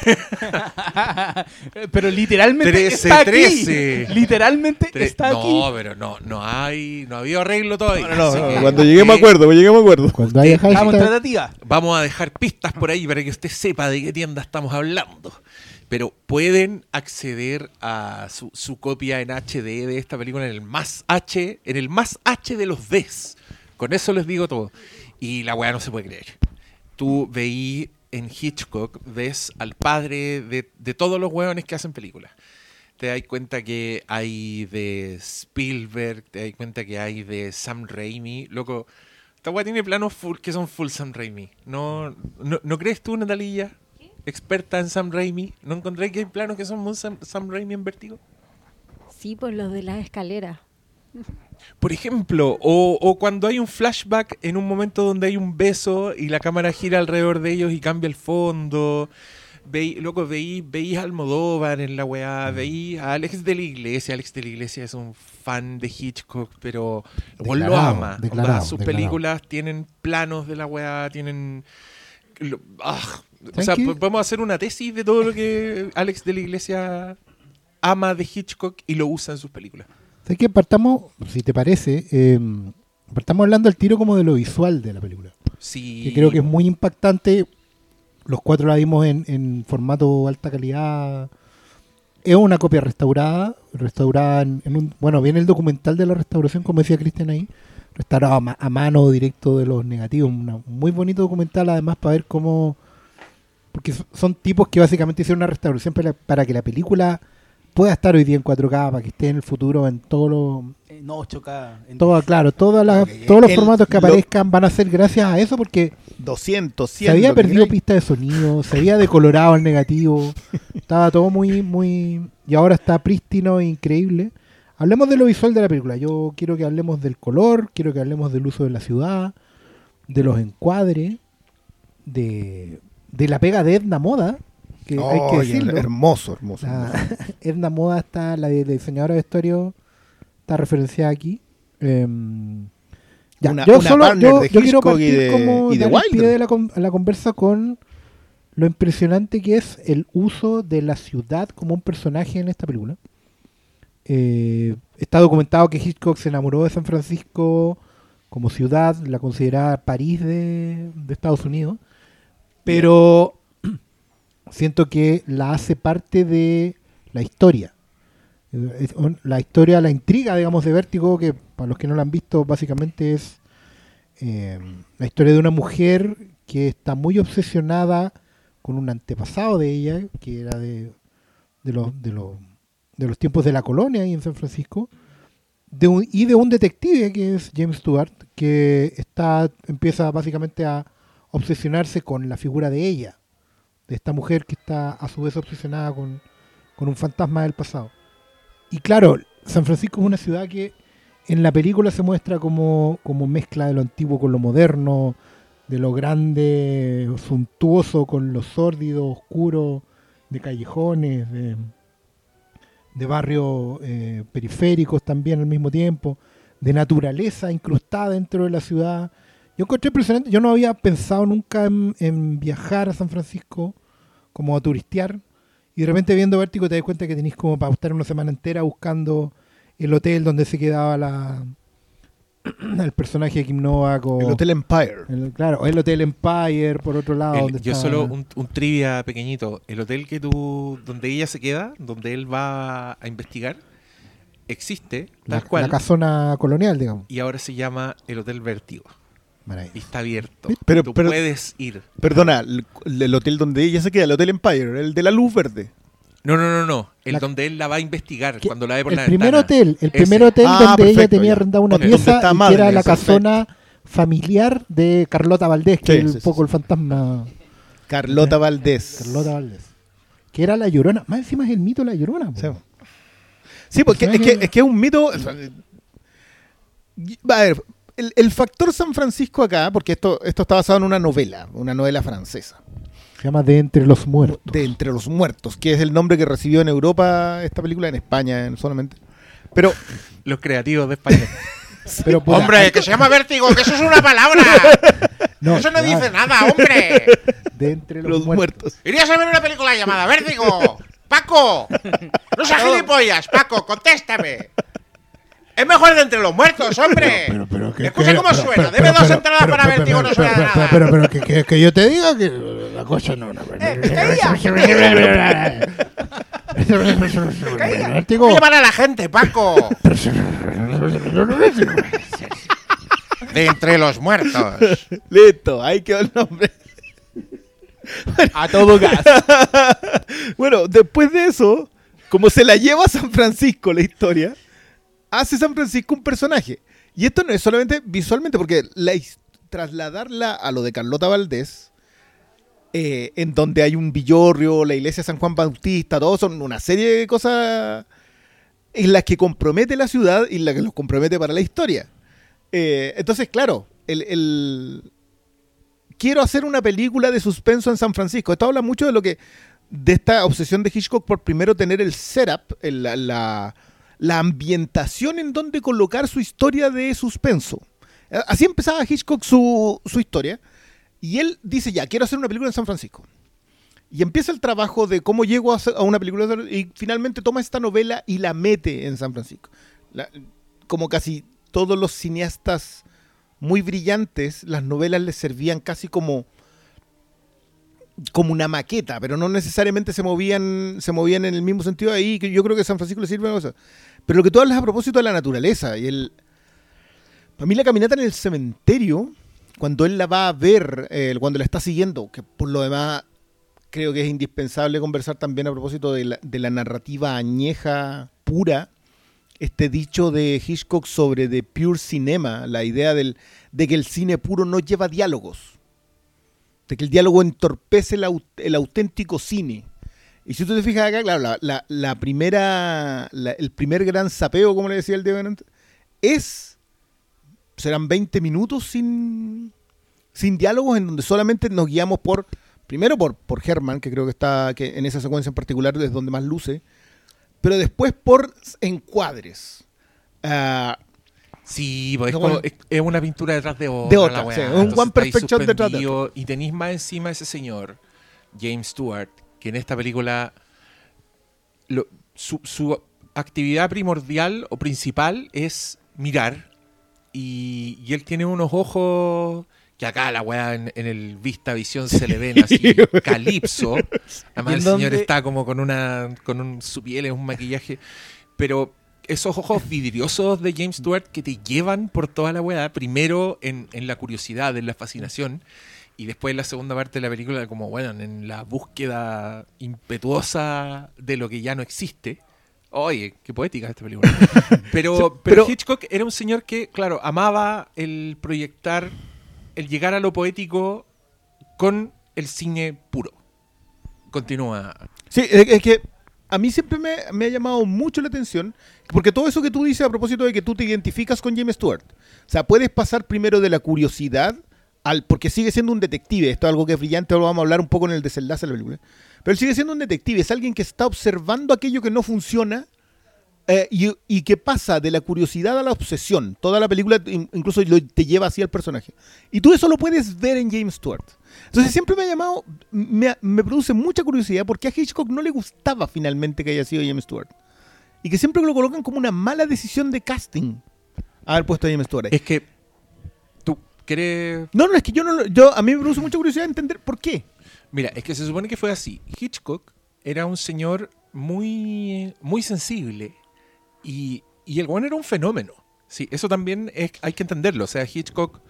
Pero literalmente está aquí. 13-13. Literalmente Tre- está aquí. no pero no no hay no había arreglo todavía No, no, no, que, cuando lleguemos a eh, acuerdo, lleguemos a acuerdo. Cuando haya Usted- Vamos, hashtag, tratativa. vamos a dejar pistas por ahí para que usted sepa de qué tienda estamos hablando pero pueden acceder a su, su copia en HD de esta película en el más H, en el más H de los Ds. Con eso les digo todo. Y la weá no se puede creer. Tú veí en Hitchcock, ves al padre de, de todos los weones que hacen películas. Te das cuenta que hay de Spielberg, te das cuenta que hay de Sam Raimi. Loco, esta weá tiene planos full, que son full Sam Raimi. ¿No, no, ¿no crees tú, Natalilla? Experta en Sam Raimi. ¿No encontré que hay planos que son muy Sam, Sam Raimi en vértigo? Sí, por los de las escaleras. Por ejemplo, o, o cuando hay un flashback en un momento donde hay un beso y la cámara gira alrededor de ellos y cambia el fondo. Veí, loco, veí, veí a Almodóvar en la weá, veí a Alex de la Iglesia. Alex de la Iglesia es un fan de Hitchcock, pero weón lo Declarado, ama. Onda, declarado, sus declarado. películas tienen planos de la weá, tienen... lo- ah, o ¿Saben sea, qué? podemos hacer una tesis de todo lo que Alex de la Iglesia ama de Hitchcock y lo usa en sus películas. ¿sabes qué? Partamos, si te parece, eh, partamos hablando al tiro como de lo visual de la película. Sí. que creo que es muy impactante. Los cuatro la vimos en, en formato alta calidad. Es una copia restaurada, restaurada en, en un... Bueno, viene el documental de la restauración, como decía Cristian ahí, restaurado a, ma- a mano directo de los negativos. un muy bonito documental además para ver cómo... Porque so- son tipos que básicamente hicieron una restauración para, para que la película pueda estar hoy día en 4K, para que esté en el futuro en todos los... En 8K. en Todo, claro, todas las- todos los el- formatos que lo- aparezcan van a ser gracias a eso porque 200, 100. se había lo perdido pista de sonido, se había decolorado el negativo, estaba todo muy, muy... Y ahora está prístino e increíble. Hablemos de lo visual de la película. Yo quiero que hablemos del color, quiero que hablemos del uso de la ciudad, de los encuadres, de, de la pega de Edna Moda, que hay que decirlo. hermoso, hermoso. Edna Moda está, la de, de diseñadora de vestuario, está referenciada aquí. Em, ya, Una- yo una solo yo, de yo quiero y partir de- como y de Wilder. de la conversa con lo impresionante que es el uso de la ciudad como un personaje en esta película. Eh, está documentado que Hitchcock se enamoró de San Francisco como ciudad, la consideraba París de, de Estados Unidos, pero siento que la hace parte de la historia. La historia, la intriga, digamos, de Vértigo, que para los que no la han visto, básicamente es eh, la historia de una mujer que está muy obsesionada con un antepasado de ella, que era de, de los, de, los, de los tiempos de la colonia ahí en San Francisco, de un, y de un detective que es James Stewart, que está empieza básicamente a obsesionarse con la figura de ella, de esta mujer que está a su vez obsesionada con, con un fantasma del pasado. Y claro, San Francisco es una ciudad que en la película se muestra como, como mezcla de lo antiguo con lo moderno, de lo grande, suntuoso con lo sórdido, oscuro, de callejones, de, barrios eh, periféricos también al mismo tiempo, de naturaleza incrustada dentro de la ciudad. Yo encontré impresionante, yo no había pensado nunca en, en viajar a San Francisco como a turistear, y de repente viendo Vértigo te das cuenta que tenéis como para estar una semana entera buscando el hotel donde se quedaba la el personaje de Kim Novak o El Hotel Empire. el- claro, el Hotel Empire por otro lado. El- donde yo estaba- solo un, un trivia pequeñito. El hotel que tú, donde ella se queda, donde él va a investigar, existe la, tal cual la casona colonial, digamos. y ahora se llama el Hotel Vértigo y Maravilla. está abierto. Pero- tú pero- puedes ir. Perdona, el, el hotel donde ella se queda, el Hotel Empire, el de la luz verde. No, no, no, no. El La- donde él la va a investigar Que- cuando la ve por el la primer ventana. hotel, el Ese. primer hotel Ah, donde ella perfecto, tenía ya. arrendada una donde pieza y que Madre, era la perfecto. casona familiar de Carlota Valdés, que Sí, es un sí, poco sí. el fantasma Carlota Valdés. Carlota Valdés. Que era la llorona. Más encima es el mito de la llorona. po. Sí. Sí, porque es que, es que es un mito. y- A ver, el, el factor San Francisco acá, porque esto, esto está basado en una novela, una novela francesa, Se llama De Entre los Muertos. de Entre los Muertos, que es el nombre que recibió en Europa esta película, en España en- solamente. Pero, Los creativos de España. Pero, puta, Hombre, que se llama vértigo, que eso es una palabra. no, Eso no claro, dice nada, hombre. De Entre los, los Muertos. muertos. Irías a ver una película llamada Vértigo. Paco. No seas gilipollas, Paco, contéstame. Es mejor de entre los muertos, hombre. Pero, pero, que- Escucha cómo pero- suena. pero- Debe pero- dos pero- entradas pero- para pero- Vértigo, no pero- suena pero- nada. Pero, pero, que, que- que yo te diga que la cosa no. Vértigo. Voy a la gente, Paco. De entre los muertos. Listo, ahí quedó el nombre. A todo gas. Bueno, después de eso, como se la lleva a San Francisco la historia, hace San Francisco un personaje. Y esto no es solamente visualmente, porque la trasladarla a lo de Carlota Valdés, eh, en donde hay un villorrio, la iglesia de San Juan Bautista, todo son una serie de cosas en las que compromete la ciudad y en las que los compromete para la historia. Eh, entonces, claro, el, el- quiero hacer una película de suspenso en San Francisco. Esto habla mucho de lo que de esta obsesión de Hitchcock por primero tener el setup, el- la, la- ambientación en donde colocar su historia de suspenso. Así empezaba Hitchcock su, su historia. Y él dice, ya, quiero hacer una película en San Francisco. Y empieza el trabajo de cómo llego a, una película y finalmente toma esta novela y la mete en San Francisco. Como casi todos los cineastas muy brillantes, las novelas les servían casi como como una maqueta, pero no necesariamente se movían, se movían en el mismo sentido ahí, yo creo que San Francisco le sirve una cosa. Pero lo que tú hablas a propósito de la naturaleza y el para mí la caminata en el cementerio, cuando él la va a ver, eh, cuando la está siguiendo, que por lo demás creo que es indispensable conversar también a propósito de la, de la narrativa añeja pura, este dicho de Hitchcock sobre the pure cinema, la idea del, de que el cine puro no lleva diálogos, de que el diálogo entorpece el, el auténtico cine. Y si tú te fijas acá, claro, la, la- la primera, la- el primer gran sapeo, como le decía el antes, es, serán 20 minutos sin, sin diálogos en donde solamente nos guiamos por, primero por, por Herman, que creo que está, que en esa secuencia en particular es donde más luce, pero después por encuadres. Ah, Sí, pues es, como- es- es una pintura detrás de otra. De otra, la weá. sí, un Entonces one perfect shot detrás de suspendido Y tenéis más encima ese señor, James Stewart, que en esta película lo- su, su actividad primordial o principal es mirar. Y, y él tiene unos ojos que acá la weá en, en el Vista Visión se le ven así, calipso. Además ¿Y el señor dónde- está como con una con un, su piel, es un maquillaje. Pero esos ojos vidriosos de James Stewart que te llevan por toda la weá, primero en, en la curiosidad, en la fascinación, y después en la segunda parte de la película, como bueno, en la búsqueda impetuosa de lo que ya no existe, Oye, qué poética esta película. Pero, pero, pero- Hitchcock era un señor que, claro, amaba el proyectar, el llegar a lo poético con el cine puro. Continúa. Sí, es es que a mí siempre me, ha llamado mucho la atención, porque todo eso que tú dices a propósito de que tú te identificas con James Stewart, o sea, puedes pasar primero de la curiosidad al, porque sigue siendo un detective, esto es algo que es brillante, ahora vamos a hablar un poco en el desenlace de la película, pero sigue siendo un detective, es alguien que está observando aquello que no funciona eh, y, y que pasa de la curiosidad a la obsesión. Toda la película in- incluso te lleva así al personaje. Y tú eso lo puedes ver en James Stewart. Entonces siempre me ha llamado, me, me produce mucha curiosidad porque a Hitchcock no le gustaba finalmente que haya sido James Stewart. Y que siempre lo colocan como una mala decisión de casting haber puesto a James Stewart ahí. Es que tú quieres... No, no, es que yo no lo- yo, a mí me produce mucha curiosidad entender por qué. Mira, es que se supone que fue así. Hitchcock era un señor muy, muy sensible y, y el one era un fenómeno. Sí, eso también es, hay que entenderlo. O sea, Hitchcock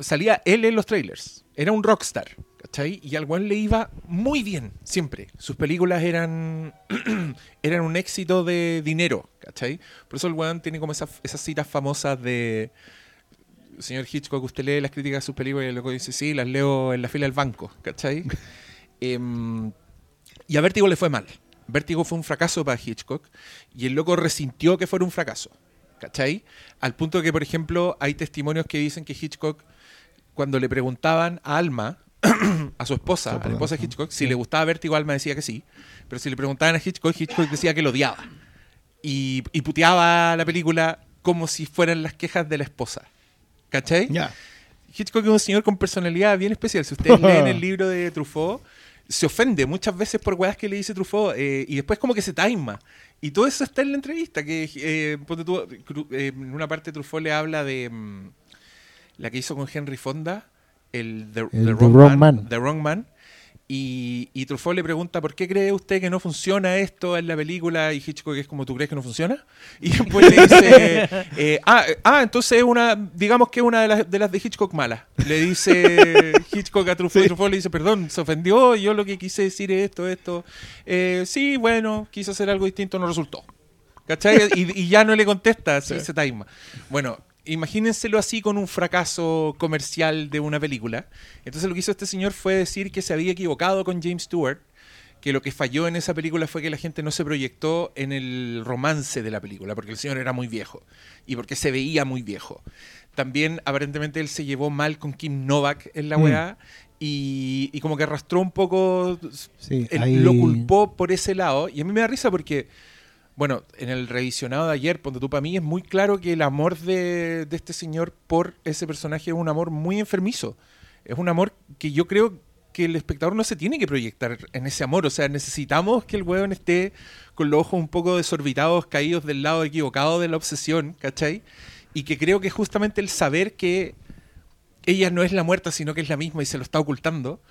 salía él en los trailers. Era un rockstar, ¿cachai? Y al one le iba muy bien, siempre. Sus películas eran, eran un éxito de dinero, ¿cachai? Por eso el one tiene como esas, esas citas famosas de... Señor Hitchcock, usted lee las críticas de sus películas y luego dice, sí, las leo en la fila del banco, ¿cachai? Em, y a Vértigo le fue mal. Vértigo fue un fracaso para Hitchcock y el loco resintió que fuera un fracaso. ¿Cachai? Al punto que, por ejemplo, hay testimonios que dicen que Hitchcock, cuando le preguntaban a Alma, a su esposa, a la esposa de Hitchcock, si le gustaba Vértigo, Alma decía que sí. Pero si le preguntaban a Hitchcock, Hitchcock decía que lo odiaba. Y, y puteaba la película como si fueran las quejas de la esposa. ¿Cachai? Ya. Hitchcock es un señor con personalidad bien especial. Si ustedes leen el libro de Truffaut, se ofende muchas veces por weas que le dice Truffaut eh, y después como que se taima. Y todo eso está en la entrevista. Que eh, tú, eh, en una parte Truffaut le habla de mm, la que hizo con Henry Fonda, el The, El The The Wrong Man. The Wrong Man. Y, y Truffaut le pregunta, ¿por qué cree usted que no funciona esto en la película? Y Hitchcock es como, ¿tú crees que no funciona? Y después le dice, eh, ah, ah, entonces es una, digamos que es una de las, de las de Hitchcock malas. Le dice Hitchcock a Truffaut, y Truffaut le dice, perdón, se ofendió, yo lo que quise decir es esto, esto. Eh, sí, bueno, quiso hacer algo distinto, no resultó. ¿Cachai? Y, y ya no le contesta, así se taima. Bueno, imagínenselo así con un fracaso comercial de una película. Entonces lo que hizo este señor fue decir que se había equivocado con James Stewart, que lo que falló en esa película fue que la gente no se proyectó en el romance de la película, porque el señor era muy viejo y porque se veía muy viejo. También aparentemente él se llevó mal con Kim Novak en la Mm. weá. Y, y como que arrastró un poco, Sí, él ahí- lo culpó por ese lado. Y a mí me da risa porque, bueno, en el revisionado de ayer, ponte tú, para mí es muy claro que el amor de, este señor por ese personaje es un amor muy enfermizo. Es un amor que yo creo que el espectador no se tiene que proyectar en ese amor. O sea, necesitamos que el weón esté con los ojos un poco desorbitados, caídos del lado equivocado de la obsesión, ¿cachai? Y que creo que justamente el saber que ella no es la muerta, sino que es la misma y se lo está ocultando,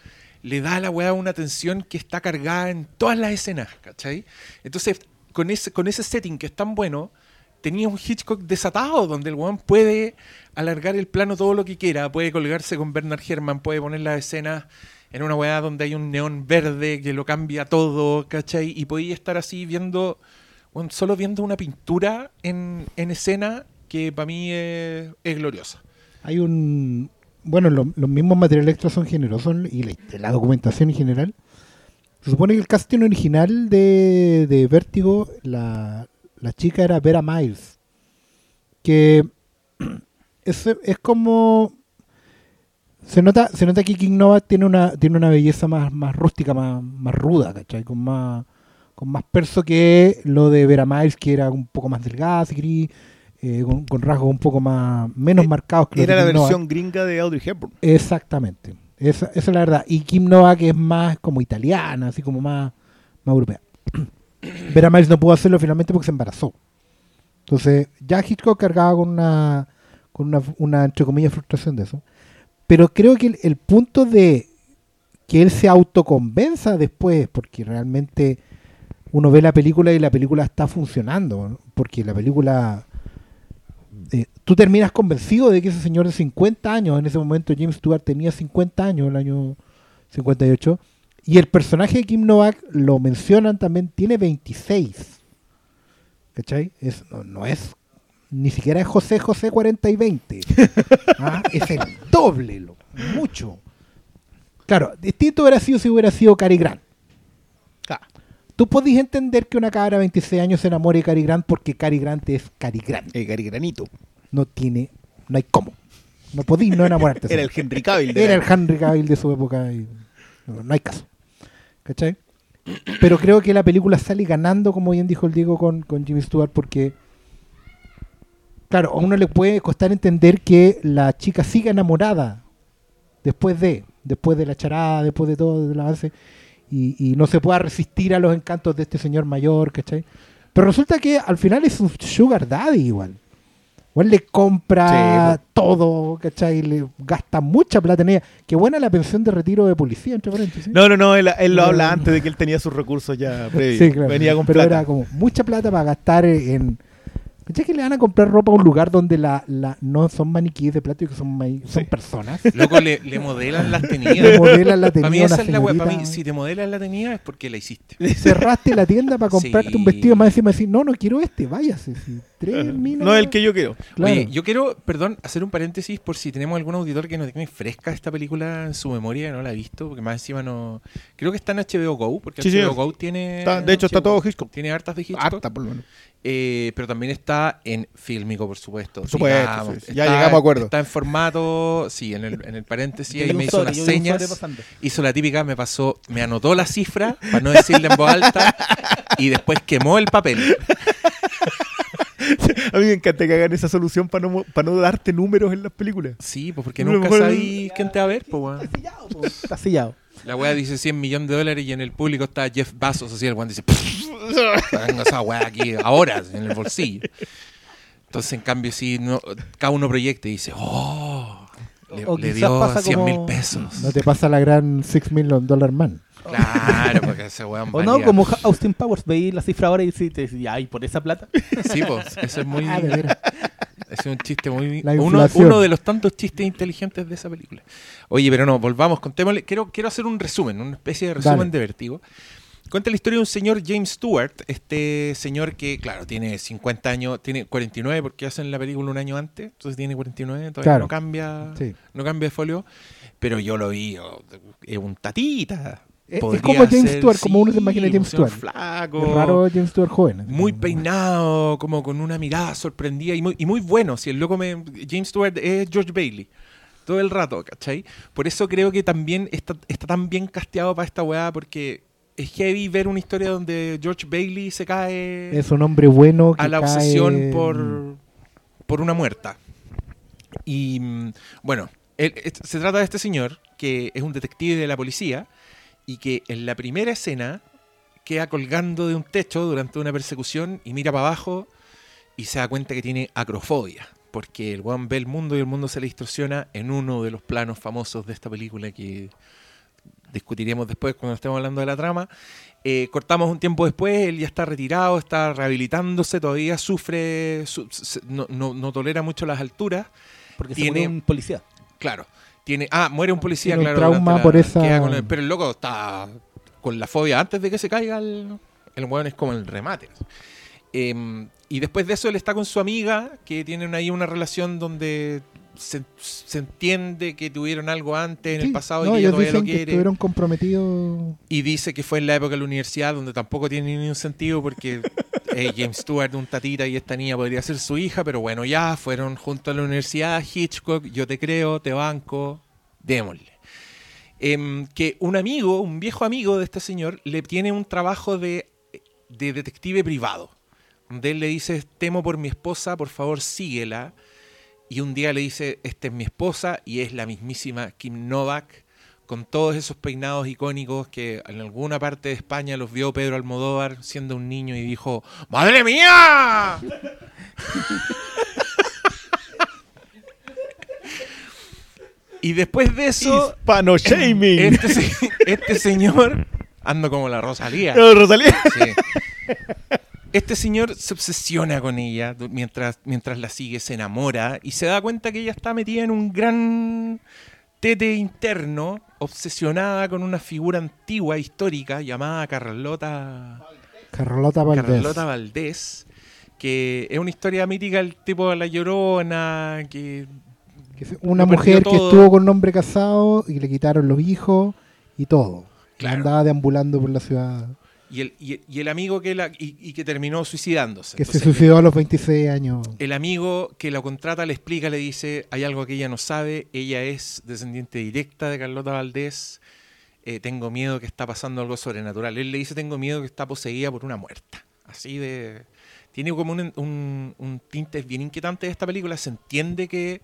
le da a la weá una tensión que está cargada en todas las escenas, ¿cachai? Entonces, con ese, con ese setting que es tan bueno, tenía un Hitchcock desatado, donde el weón puede alargar el plano todo lo que quiera, puede colgarse con Bernard Herrmann, puede poner las escenas en una weá donde hay un neón verde que lo cambia todo, ¿cachai? Y podía estar así viendo, solo viendo una pintura en, en escena que para mí es, es gloriosa. Hay un. Bueno, lo- los mismos materiales extras son generosos y la, la documentación en general. Se supone que el casting original de, de Vértigo, la, la chica era Vera Miles. Que es, es como. Se nota, se nota que King Novak tiene una, tiene una belleza más, más rústica, más, más ruda, ¿cachai? Con más, con más perso que lo de Vera Miles, que era un poco más delgada, si querí, eh, con, con rasgos un poco más menos Eh, marcados que Era la versión gringa de Audrey Hepburn. Exactamente. Esa, es la verdad. Y Kim Novak es más como italiana, así como más, más europea. Vera Miles no pudo hacerlo finalmente porque se embarazó. Entonces, ya Hitchcock cargaba con una, con una, una, entre comillas, frustración de eso. Pero creo que el, punto de que él se autoconvenza después, porque realmente uno ve la película y la película está funcionando, porque la película eh, tú terminas convencido de que ese señor de 50 años, en ese momento James Stewart tenía 50 años, el año 58, y el personaje de Kim Novak, lo mencionan también, tiene 26. ¿Cachai? Es, no, no es, ni siquiera es José José 40 y 20. Ah, Es el doble, lo- mucho. Claro, distinto hubiera sido si hubiera sido Cary Grant. Tú podés entender que una cabra de 26 años se enamore de Cary Grant porque Cary Grant es Cary Grant. El Gary Granito. No tiene, no hay cómo. No podís no enamorarte. Era el Henry Cavill. de era el Henry Cavill de su época y no, no hay caso. ¿Cachai? Pero creo que la película sale ganando, como bien dijo el Diego, con, con Jimmy Stewart, porque, claro, a uno le puede costar entender que la chica siga enamorada después de, después de la charada, después de todo el avance, y, y no se pueda resistir a los encantos de este señor mayor, ¿cachai? Pero resulta que al final es un sugar daddy igual. Igual le compra Sí, todo, ¿cachai? Le gasta mucha plata en ella. Qué buena la pensión de retiro de policía, entre paréntesis. No, no, no, él, él lo habla antes de que él tenía sus recursos ya previos. Sí, claro. Venía con pero plata. era como mucha plata para gastar en. ¿Cachai que le van a comprar ropa a un lugar donde la, la no son maniquíes de plástico, son, son Sí. personas? Loco, le, le modelan las Le tenidas. modelan la Para mí esa es la wea. Para mí, si te modelan la tenida es porque la hiciste. Cerraste la tienda para comprarte Sí. un vestido más encima y decir, no, no quiero este, váyase. sí, tres minas. No es el que yo quiero. Claro. Oye, yo quiero, perdón, hacer un paréntesis por si tenemos algún auditor que no tiene fresca esta película en su memoria, no la ha visto, porque más encima no... Creo que está en HBO Go, porque Sí, HBO. Go tiene... Está- de hecho, está todo Hitchcock. Tiene hartas de Hitchcock. Harta, por lo menos. Eh, pero también está en Fílmico, por supuesto. Por supuesto, Digamos, sí, sí. Ya llegamos a acuerdo. Está en formato, sí, en el, en el paréntesis, ahí me hizo sobre señas, hizo la típica, me pasó, me anotó la cifra, para no decirla en voz alta, y después quemó el papel. A mí me encanta que hagan esa solución para no, para no darte números en las películas. Sí, pues porque No, nunca sabí quién te va a ver, pues, weón. Sellado, po. Está sellado. La weá dice 100 millones de dólares y en el público está Jeff Bezos, así el weón dice, tengo esa weá aquí ahora, en el bolsillo. Entonces, en cambio, si no, cada uno proyecta y dice, oh, le, O le dio pasa 100 mil pesos. No te pasa la gran Six Million Dollar Man. Claro, porque ese weón O no, como Austin Powers, veí la cifra ahora y decís, ay, por esa plata. Sí, pues, eso es muy... Ah, de veras. Ese es un chiste muy... Uno, uno de los tantos chistes inteligentes de esa película. Oye, pero no, volvamos, contémosle. Quiero, quiero hacer un resumen, una especie de resumen Dale. de. Cuenta la historia de un señor James Stewart, este señor que, claro, tiene 50 años, tiene 49 porque hacen la película un año antes, entonces tiene 49, todavía Claro. no cambia Sí. no cambia de folio, pero yo lo vi, oh, es un tatita. Es- es como James ser, Stewart, como uno se imagina James Stewart. Flaco, Es raro James Stewart joven. muy como- peinado, como con una mirada sorprendida y muy, y muy bueno. Si el loco me. James Stewart es George Bailey. Todo el rato, ¿cachai? Por eso creo que también está, está tan bien casteado para esta weá, porque es heavy ver una historia donde George Bailey se cae Es un hombre bueno que a la cae obsesión por, por una muerta. Y mm, bueno, él- se trata de este señor que es un detective de la policía y que en la primera escena queda colgando de un techo durante una persecución y mira para abajo y se da cuenta que tiene acrofobia. Porque el weón ve el mundo y el mundo se le distorsiona en uno de los planos famosos de esta película que discutiremos después cuando estemos hablando de la trama. Eh, cortamos un tiempo después, él ya está retirado, está rehabilitándose, todavía sufre, su- no, no- no tolera mucho las alturas. Porque Tiene- se murió un policía. Claro, tiene, ah, muere un policía, Tiene un claro. trauma por esa- queda con el- pero el loco está con la fobia antes de que se caiga el, el weón es como el remate. Eh, y después de eso él está con su amiga, que tienen ahí una relación donde se, se entiende que tuvieron algo antes en el pasado no, y que ella ellos todavía lo dicen que quiere. estuvieron comprometidos. Y dice que fue en la época de la universidad, donde tampoco tiene ni un sentido porque eh, James Stewart, un tatita, y esta niña podría ser su hija, pero bueno, ya fueron junto a la universidad, Hitchcock, yo te creo, te banco, démosle. Em, que un amigo, un viejo amigo de este señor, le tiene un trabajo de, de detective privado, donde él le dice, temo por mi esposa, por favor síguela. Y un día le dice, esta es mi esposa y es la mismísima Kim Novak, con todos esos peinados icónicos que en alguna parte de España los vio Pedro Almodóvar siendo un niño y dijo, ¡Madre mía! y después de eso, Hispano shaming. este, este señor, ando como la Rosalía. No, Rosalía. Sí. Este señor se obsesiona con ella mientras, mientras la sigue, se enamora y se da cuenta que ella está metida en un gran tete interno, obsesionada con una figura antigua, histórica, llamada Carlota, Carlota Valdés. Carlota Valdés, que es una historia mítica, el tipo de La Llorona, que una mujer que estuvo con un hombre casado y le quitaron los hijos y todo. Claro. Andaba deambulando por la ciudad. Y el, y, y el amigo que la, y, y que terminó suicidándose. Que se suicidó a los 26 años. El amigo que la contrata le explica, le dice, hay algo que ella no sabe, ella es descendiente directa de Carlota Valdés, eh, tengo miedo que está pasando algo sobrenatural. Él le dice, tengo miedo que está poseída por una muerta. Así de... Tiene como un, un, un tinte bien inquietante de esta película. Se entiende que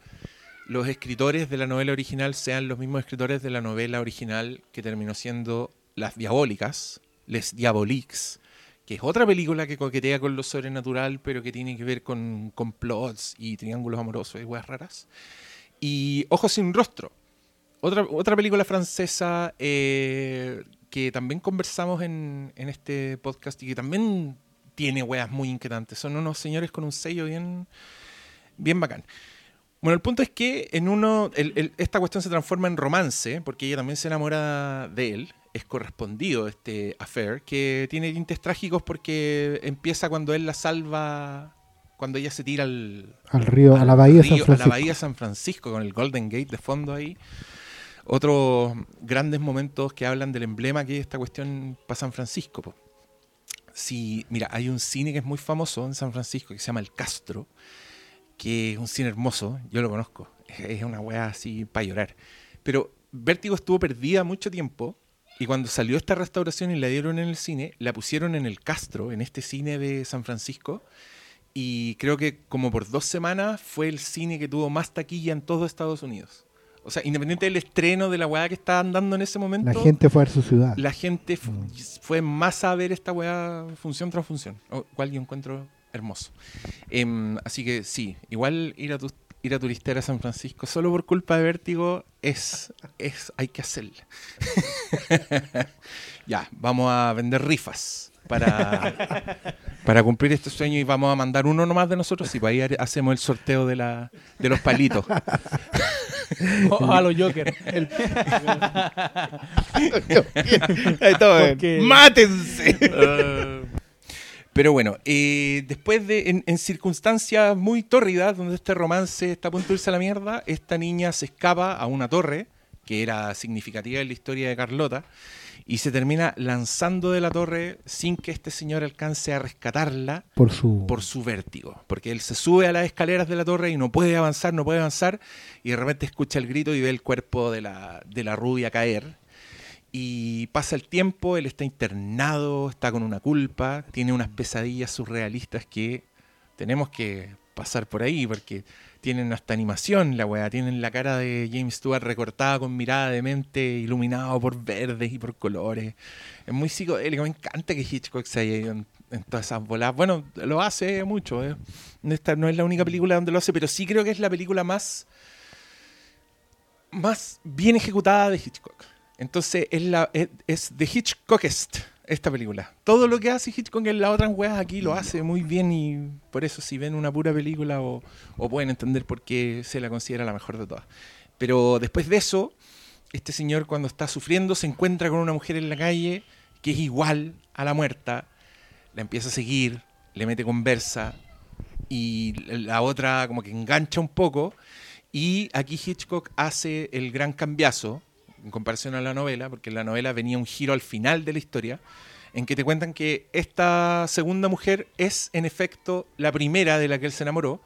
los escritores de la novela original sean los mismos escritores de la novela original que terminó siendo Las Diabólicas, Les Diaboliques, que es otra película que coquetea con lo sobrenatural, pero que tiene que ver con complots y triángulos amorosos y weas raras. Y Ojos sin rostro, otra, otra película francesa eh, que también conversamos en, en este podcast y que también tiene weas muy inquietantes. Son unos señores con un sello bien, bien bacán. Bueno, el punto es que en uno, esta cuestión se transforma en romance, porque ella también se enamora de él, es correspondido este affair, que tiene tintes trágicos porque empieza cuando él la salva, cuando ella se tira al, Al río, a la bahía de San río- a Francisco. la bahía de San Francisco, con el Golden Gate de fondo ahí. Otros grandes momentos que hablan del emblema que es esta cuestión para San Francisco. po. Si, mira, hay un cine que es muy famoso en San Francisco que se llama El Castro, que es un cine hermoso, yo lo conozco, es- es una weá así para llorar. Pero Vértigo estuvo perdida mucho tiempo y cuando salió esta restauración y la dieron en el cine, la pusieron en el Castro, en este cine de San Francisco, y creo que como por dos semanas fue el cine que tuvo más taquilla en todo Estados Unidos. O sea, independiente del estreno de la weá que estaban dando en ese momento, La gente fue a ver su ciudad. la gente fu- Mm. fue más a ver esta weá función tras función, o- cual yo encuentro hermoso. Em, así que sí, igual ir a, tu- ir a turistear a San Francisco solo por culpa de vértigo es, es hay que hacerla. ya, vamos a vender rifas para, para cumplir este sueño y vamos a mandar uno nomás de nosotros y pues ahí ha- hacemos el sorteo de, la, de los palitos. O a los Joker. El-. Porque- ¡Mátense! Eh, Pero bueno, eh, después de, en, en circunstancias muy tórridas, donde este romance está a punto de irse a la mierda, esta niña se escapa a una torre, que era significativa en la historia de Carlota, y se termina lanzando de la torre sin que este señor alcance a rescatarla Por su. por su vértigo. Porque él se sube a las escaleras de la torre y no puede avanzar, no puede avanzar, y de repente escucha el grito y ve el cuerpo de la, de la rubia caer. Y pasa el tiempo, él está internado, está con una culpa, tiene unas pesadillas surrealistas que tenemos que pasar por ahí, porque tienen hasta animación la weá, tienen la cara de James Stewart recortada con mirada de mente, iluminado por verdes y por colores. Es muy psicodélico, me encanta que Hitchcock se haya ido en, todas esas bolas. Bueno, lo hace mucho, eh. Esta no es la única película donde lo hace, pero sí creo que es la película más, más bien ejecutada de Hitchcock. Entonces es, la, es, The Hitchcockest esta película. Todo lo que hace Hitchcock en las otras weas aquí lo hace muy bien y por eso si ven una pura película o, o pueden entender por qué se la considera la mejor de todas. Pero después de eso, este señor cuando está sufriendo se encuentra con una mujer en la calle que es igual a la muerta, la empieza a seguir, le mete conversa y la otra como que engancha un poco y aquí Hitchcock hace el gran cambiazo en comparación a la novela, porque en la novela venía un giro al final de la historia, en que te cuentan que esta segunda mujer es en efecto la primera de la que él se enamoró,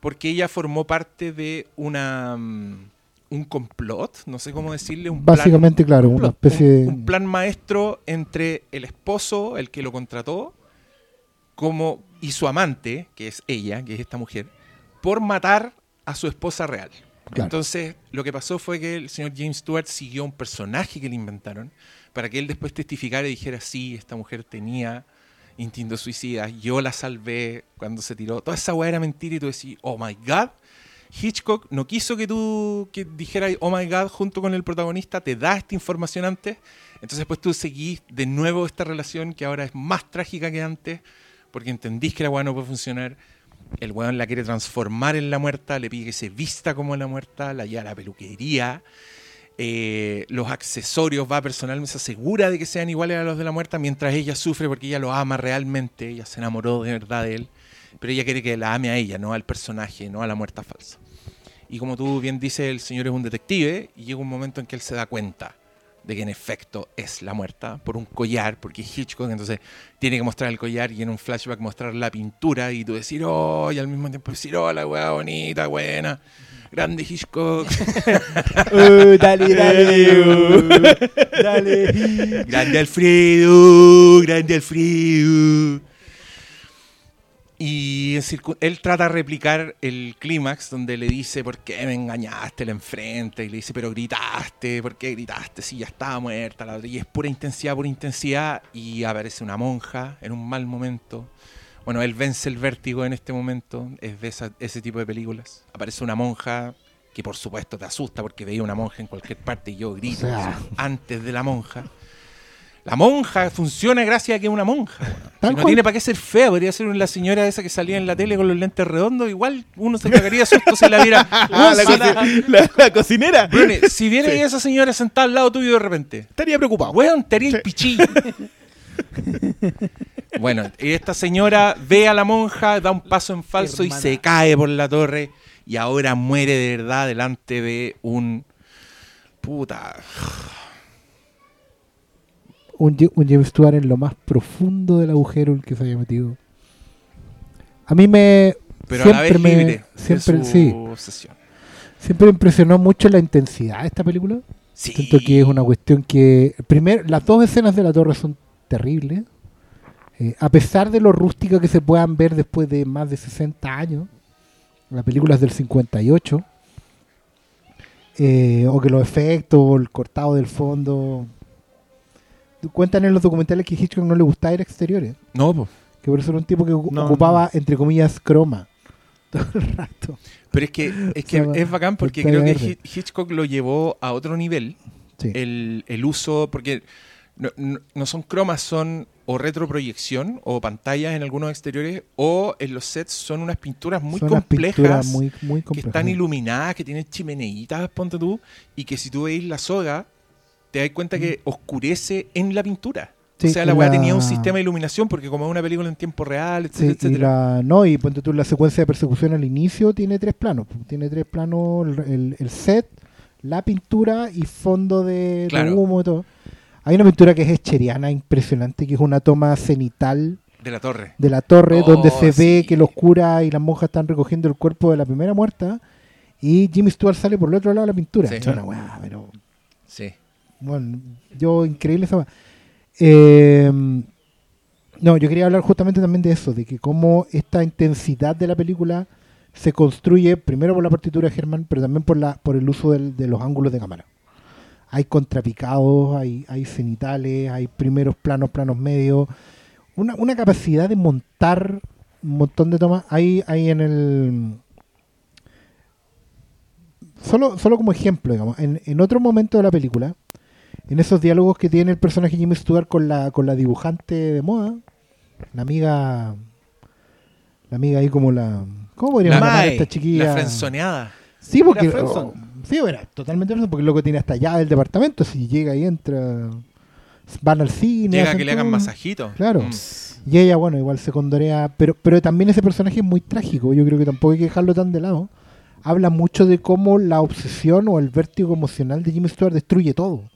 porque ella formó parte de una mm, un complot, no sé cómo decirle, un plan- Básicamente, claro, una un- especie un, de. un plan maestro entre el esposo, el que lo contrató, como y su amante, que es ella, que es esta mujer, por matar a su esposa real. Entonces, lo que pasó fue que el señor James Stewart siguió un personaje que le inventaron para que él después testificara y dijera, sí, esta mujer tenía instintos suicidas, yo la salvé cuando se tiró. Toda esa weá era mentira y tú decís, oh my god. Hitchcock no quiso que tú que dijeras, oh my god, junto con el protagonista, te da esta información antes. Entonces, después tú seguís de nuevo esta relación que ahora es más trágica que antes, porque entendís que la weá no puede funcionar. El weón la quiere transformar en la muerta, le pide que se vista como la muerta, la lleva a la peluquería. eh, los accesorios va personalmente, se asegura de que sean iguales a los de la muerta mientras ella sufre porque ella lo ama realmente, ella se enamoró de verdad de él. pero ella quiere que la ame a ella, no al personaje, no a la muerta falsa. Y como tú bien dices, el señor es un detective y llega un momento en que él se da cuenta de que en efecto es la muerta por un collar, porque Hitchcock, entonces tiene que mostrar el collar y en un flashback mostrar la pintura y tú decir, oh, y al mismo tiempo decir, oh, la weá bonita, buena, grande Hitchcock, Uh, dale, dale. uh, dale. grande Alfredo, grande Alfredo. Y él trata de replicar el clímax donde le dice, ¿por qué me engañaste? Le enfrenta y le dice, pero gritaste, ¿por qué gritaste? Si ya estaba muerta. La otra. Y es pura intensidad, pura intensidad. Y aparece una monja en un mal momento. Bueno, él vence el vértigo en este momento. Es de esa- ese tipo de películas. Aparece una monja que por supuesto te asusta porque veía una monja en cualquier parte y yo grito O sea. antes de la monja. La monja funciona gracias a que es una monja. Si no cual. tiene para qué ser fea, podría ser la señora esa que salía en la tele con los lentes redondos. Igual uno se cagaría susto si la viera. Ah, la, la- la cocinera. Brune, si viene esa señora sentada al lado tuyo de repente, Estaría preocupado. weón, te haría el pichí. bueno, y esta señora ve a la monja, da un paso en falso Hermana. y se cae por la torre y ahora muere de verdad delante de un... Puta... Un, un James Stewart en lo más profundo del agujero en el que se había metido. A mí me. Pero a la vez siempre me- libre Siempre, de su sí. obsesión. Siempre me impresionó mucho la intensidad de esta película. Sí. Siento que es una cuestión que. Primero, las dos escenas de la torre son terribles. Eh, a pesar de lo rústica que se puedan ver después de más de 60 años. La película es del 58. eh, o que los efectos, el cortado del fondo. Cuentan en los documentales que Hitchcock no le gustaba ir a exteriores. No, po. Que por eso era un tipo que No, ocupaba, entre comillas, croma. Todo el rato. Pero es que, es, que O sea, es bacán porque creo que Hitchcock lo llevó a otro nivel. Sí. El, el uso, porque no, no- no son cromas, son o retroproyección o pantallas en algunos exteriores o en los sets son unas pinturas muy Son complejas pinturas muy, muy que complejas. están iluminadas, que tienen chimeneitas, ponte tú, y que si tú veis la soga, te das cuenta que oscurece en la pintura. Mm. Sí, o sea, la weá la- tenía un sistema de iluminación porque como es una película en tiempo real, etcétera, Sí, etcétera. la, no, y ponte tú la secuencia de persecución al inicio tiene tres planos. Tiene tres planos, el, set, la pintura y fondo de, de Claro. humo y todo. Hay una pintura que es escheriana, impresionante, que es una toma cenital De la torre. de la torre, Oh, donde se ve que los curas y las monjas están recogiendo el cuerpo de la primera muerta. Y Jimmy Stewart sale por el otro lado de la pintura. Sí. Es una weá, pero Sí. Bueno, yo increíble esa. Eh, no, yo quería hablar justamente también de eso, de que cómo esta intensidad de la película se construye primero por la partitura de Germán, pero también por la por el uso del- de los ángulos de cámara. Hay contrapicados, hay, hay cenitales, hay primeros planos, planos medios, una, una capacidad de montar un montón de tomas. Hay, hay en el solo, solo como ejemplo, digamos, en, en otro momento de la película, en esos diálogos que tiene el personaje Jimmy Stewart con la, con la dibujante de moda, la amiga, la amiga ahí como la, ¿cómo podríamos La llamar a esta chiquilla? La frenzoneada. Sí, porque oh, sí, era totalmente porque el loco tiene hasta allá del departamento, si llega y entra, van al cine, Llega que le hagan masajito. Claro. Mm. Y ella, bueno, igual se condorea, pero, pero también ese personaje es muy trágico, yo creo que tampoco hay que dejarlo tan de lado. Habla mucho de cómo la obsesión o el vértigo emocional de Jimmy Stewart destruye todo.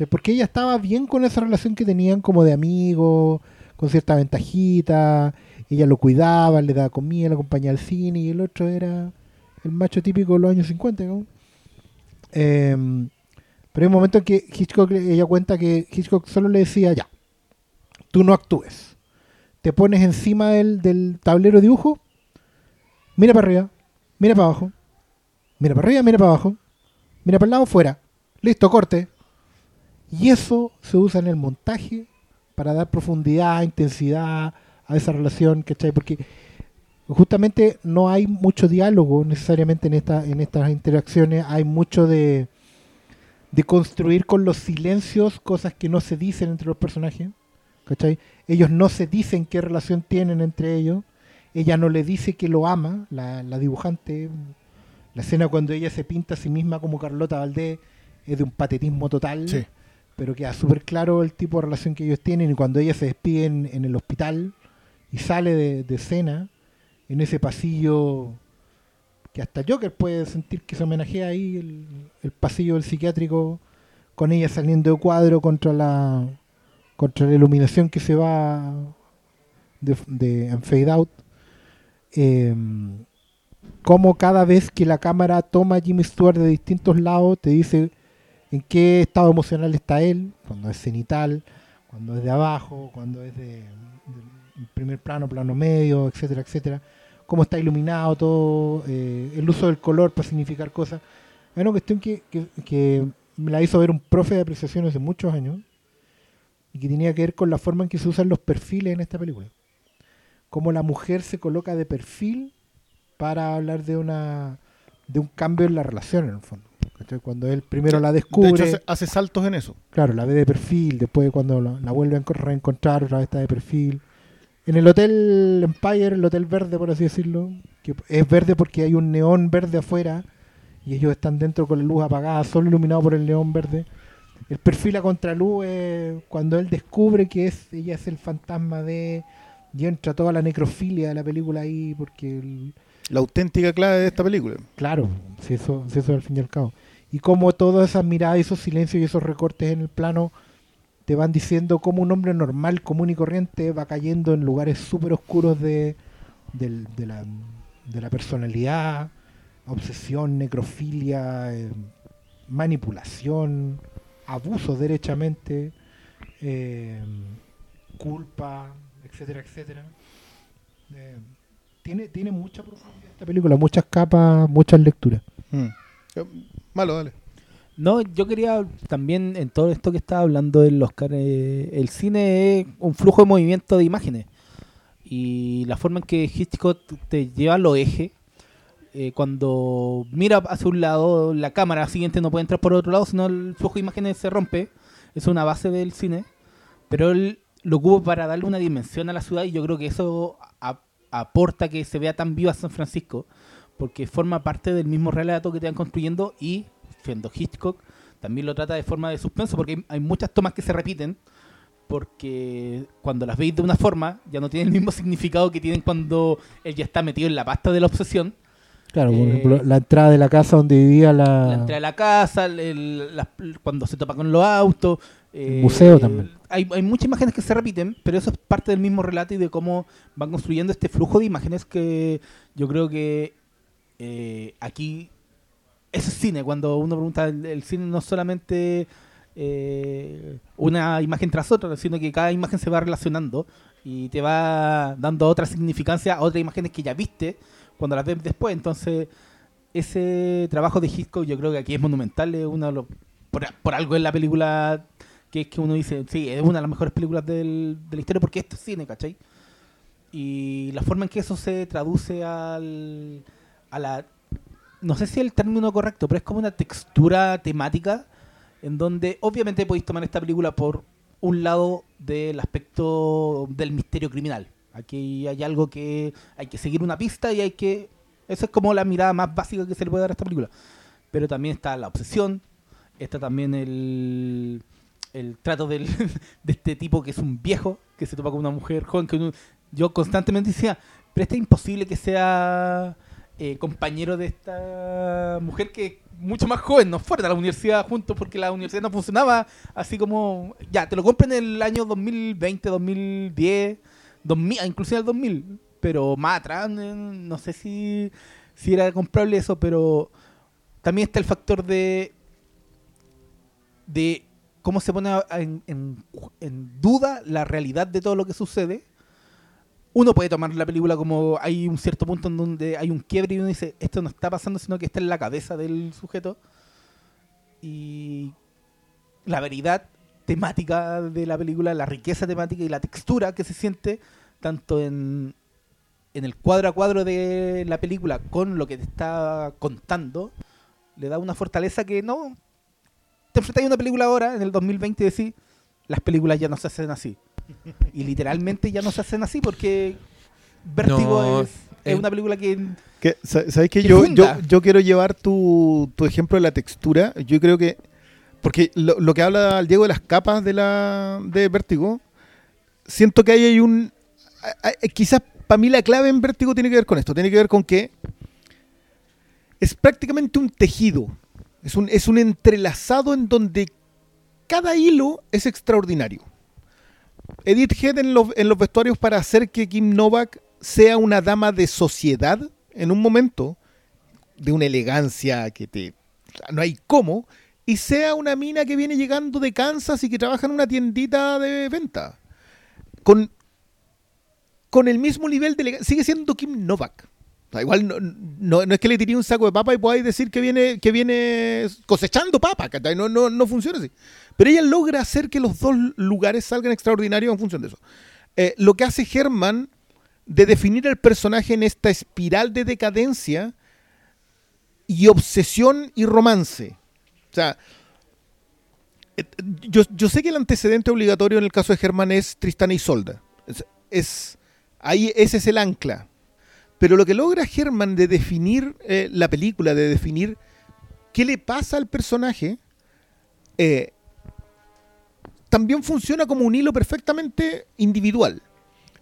Entonces, porque ella estaba bien con esa relación que tenían como de amigos, con cierta ventajita, ella lo cuidaba, le daba comida, le acompañaba al cine, y el otro era el macho típico de los años 50. ¿no? Em, pero hay un momento en que Hitchcock, ella cuenta que Hitchcock solo le decía, ya, tú no actúes. Te pones encima del, del tablero de dibujo, mira para arriba, mira para abajo, mira para arriba, mira para abajo, mira para el lado, fuera. Listo, corte. Y eso se usa en el montaje para dar profundidad, intensidad a esa relación, ¿cachai? Porque justamente no hay mucho diálogo necesariamente en, esta, en estas interacciones, hay mucho de, de construir con los silencios cosas que no se dicen entre los personajes. ¿cachai? Ellos no se dicen qué relación tienen entre ellos. Ella no le dice que lo ama, la, la dibujante. La escena cuando ella se pinta a sí misma como Carlota Valdés es de un patetismo total, Sí. Pero queda súper claro el tipo de relación que ellos tienen. Y cuando ella se despide en, el hospital y sale de, de escena, en ese pasillo que hasta Joker puede sentir que se homenajea ahí, el, pasillo del psiquiátrico, con ella saliendo de cuadro contra la contra la iluminación que se va de, en fade out. Eh, como cada vez que la cámara toma a Jimmy Stewart de distintos lados, te dice en qué estado emocional está él, cuando es cenital, cuando es de abajo, cuando es de, primer plano, plano medio, etcétera, etcétera. Cómo está iluminado todo, eh, el uso del color para significar cosas. Hay una cuestión que, que- que me la hizo ver un profe de apreciación hace muchos años y que tenía que ver con la forma en que se usan los perfiles en esta película. Cómo la mujer se coloca de perfil para hablar de una de un cambio en la relación en el fondo. ¿Cachai? Cuando él primero la descubre, De hecho, hace, hace saltos en eso. claro, la ve de perfil, después cuando la, la vuelve a enco- reencontrar, otra vez está de perfil. En el Hotel Empire, el Hotel Verde, por así decirlo, que es verde porque hay un neón verde afuera y ellos están dentro con la luz apagada, solo iluminado por el neón verde. El perfil a contraluz es cuando él descubre que es ella es el fantasma de y entra toda la necrofilia de la película ahí porque el- La auténtica clave de esta película. Claro, si eso, si eso al fin y al cabo. Y como todas esas miradas, y esos silencios y esos recortes en el plano te van diciendo cómo un hombre normal, común y corriente va cayendo en lugares súper oscuros de, la, personalidad, obsesión, necrofilia, eh, manipulación, abuso derechamente, eh, culpa, etcétera, etcétera. Eh, tiene, tiene mucha profundidad esta película, muchas capas, muchas lecturas. Mm. Malo, dale. No, yo quería también en todo esto que estaba hablando del Oscar, eh, el cine es un flujo de movimiento de imágenes. Y la forma en que Hitchcock te lleva los ejes, eh, cuando mira hacia un lado, la cámara siguiente no puede entrar por otro lado, sino el flujo de imágenes se rompe, es una base del cine, pero él lo ocupa para darle una dimensión a la ciudad y yo creo que eso aporta que se vea tan viva San Francisco, porque forma parte del mismo relato que te van construyendo y, siendo Hitchcock, también lo trata de forma de suspenso, porque hay, hay muchas tomas que se repiten, porque cuando las veis de una forma ya no tienen el mismo significado que tienen cuando él ya está metido en la pasta de la obsesión. Claro, por Eh, ejemplo, la entrada de la casa donde vivía la... La entrada de la casa, el- cuando se topa con los autos. eh, museo también. Hay, hay muchas imágenes que se repiten, pero eso es parte del mismo relato y de cómo van construyendo este flujo de imágenes que yo creo que eh, aquí es cine. Cuando uno pregunta, el, cine no es solamente eh, una imagen tras otra, sino que cada imagen se va relacionando y te va dando otra significancia a otras imágenes que ya viste cuando las ves después. Entonces, ese trabajo de Hitchcock yo creo que aquí es monumental, es uno de los, por, algo es la película que es que uno dice, sí, es una de las mejores películas del- de la historia porque esto es cine, ¿cachai? Y la forma en que eso se traduce al, a la... No sé si es el término correcto, pero es como una textura temática en donde obviamente podéis tomar esta película por un lado del aspecto del misterio criminal. Aquí hay algo que hay que seguir una pista y hay que... Esa es como la mirada más básica que se le puede dar a esta película. Pero también está la obsesión, está también el, el trato del, de este tipo que es un viejo, que se topa con una mujer joven, que uno- yo constantemente decía, pero este es imposible que sea eh, compañero de esta mujer que mucho más joven, no fueron a la universidad juntos porque la universidad no funcionaba así como, ya, te lo compren en el año 2020, 2010, 2000, ah, inclusive el 2000, pero más atrás, no sé si, si era comprable eso, pero también está el factor de de cómo se pone en duda la realidad de todo lo que sucede. Uno puede tomar la película como hay un cierto punto en donde hay un quiebre y uno dice, esto no está pasando, sino que está en la cabeza del sujeto. Y la veridad temática de la película, la riqueza temática y la textura que se siente tanto en, en el cuadro a cuadro de la película con lo que te está contando, le da una fortaleza que no... Te enfrentas a una película ahora, en el 2020, y decís, las películas ya no se hacen así. Y literalmente ya no se hacen así porque Vértigo No, es, eh, una película que... Que, sa- ¿Sabes que Que yo, yo, yo quiero llevar tu, tu ejemplo de la textura? Yo creo que. Porque lo, lo que habla el Diego de las capas de la de Vértigo, siento que ahí hay un. a- a- Quizás para mí la clave en Vértigo tiene que ver con esto. Tiene que ver con que es prácticamente un tejido. Es un, es un entrelazado en donde cada hilo es extraordinario. Edith Head en los, en los vestuarios para hacer que Kim Novak sea una dama de sociedad en un momento, de una elegancia que te... no hay cómo, y sea una mina que viene llegando de Kansas y que trabaja en una tiendita de venta. Con, con el mismo nivel de elegancia. Sigue siendo Kim Novak. Igual no, no- no es que le tiré un saco de papa y podáis decir que viene, que viene cosechando papa. No, no, no funciona así. Pero ella logra hacer que los dos lugares salgan extraordinarios en función de eso. Eh, lo que hace Herman de definir al personaje en esta espiral de decadencia y obsesión y romance. O sea, eh, yo, yo sé que el antecedente obligatorio en el caso de Germán es Tristana y Solda. Es- ahí ese es el ancla. Pero lo que logra Germán de definir eh, la película, de definir qué le pasa al personaje, eh, también funciona como un hilo perfectamente individual.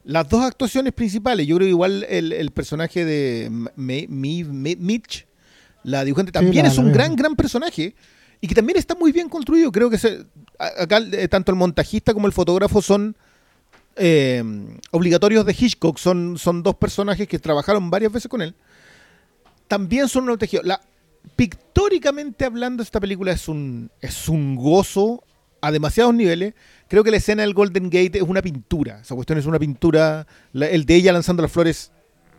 Las dos actuaciones principales, yo creo que igual el, el personaje de M- Me- Me- Me- Mitch, la dibujante, también la- es un gran, gran personaje y que también está muy bien construido. Creo que se- acá eh, tanto el montajista como el fotógrafo son eh, obligatorios de Hitchcock, son, son dos personajes que trabajaron varias veces con él. También son un tejido. La, pictóricamente hablando, esta película es un, es un gozo a demasiados niveles. Creo que la escena del Golden Gate es una pintura. Esa cuestión es una pintura. La- el de ella lanzando las flores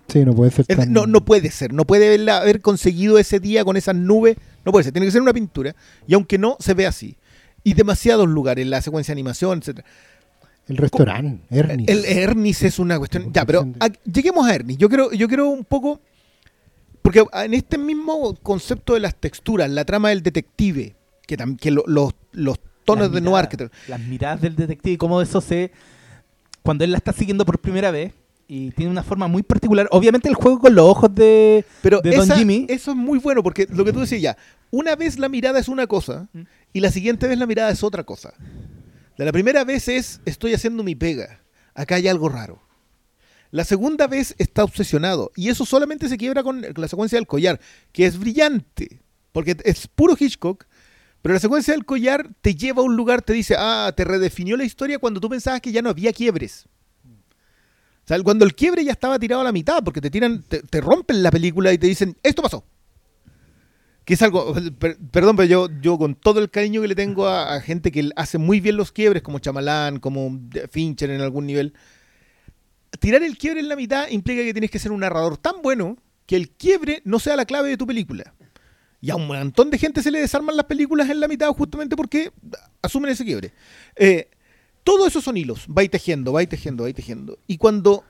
Sí, no puede ser es- tan... no, no puede ser, no puede haberla- haber conseguido ese día con esas nubes, no puede ser, tiene que ser una pintura, y aunque no, se ve así. Y demasiados lugares, la secuencia de animación, etc. El restaurante, Ernie. El Ernest es una cuestión. Ya, pero a- lleguemos a Ernest. Yo quiero, yo quiero un poco. Porque en este mismo concepto de las texturas, la trama del detective, que, tam- que lo- los, los tonos Las de miradas, noir que te- Las miradas del detective, cómo eso se... Cuando él la está siguiendo por primera vez y tiene una forma muy particular. Obviamente el juego con los ojos de, Pero de Don Jimmy. eso es muy bueno, porque lo que tú decías ya, una vez la mirada es una cosa Mm. y la siguiente vez la mirada es otra cosa. La primera vez es estoy haciendo mi pega, acá hay algo raro. La segunda vez está obsesionado y eso solamente se quiebra con la secuencia del collar, que es brillante, porque es puro Hitchcock. Pero la secuencia del collar te lleva a un lugar, te dice, ah, te redefinió la historia cuando tú pensabas que ya no había quiebres. O sea, cuando el quiebre ya estaba tirado a la mitad, porque te tiran, te, te rompen la película y te dicen, esto pasó. Que es algo, per- perdón, pero yo, yo con todo el cariño que le tengo a, gente que hace muy bien los quiebres, como Chamalán, como Fincher en algún nivel, tirar el quiebre en la mitad implica que tienes que ser un narrador tan bueno que el quiebre no sea la clave de tu película. Y a un montón de gente se le desarman las películas en la mitad justamente porque asumen ese quiebre. Eh, todo eso son hilos, va y tejiendo, va y tejiendo, va y tejiendo. Y cuando.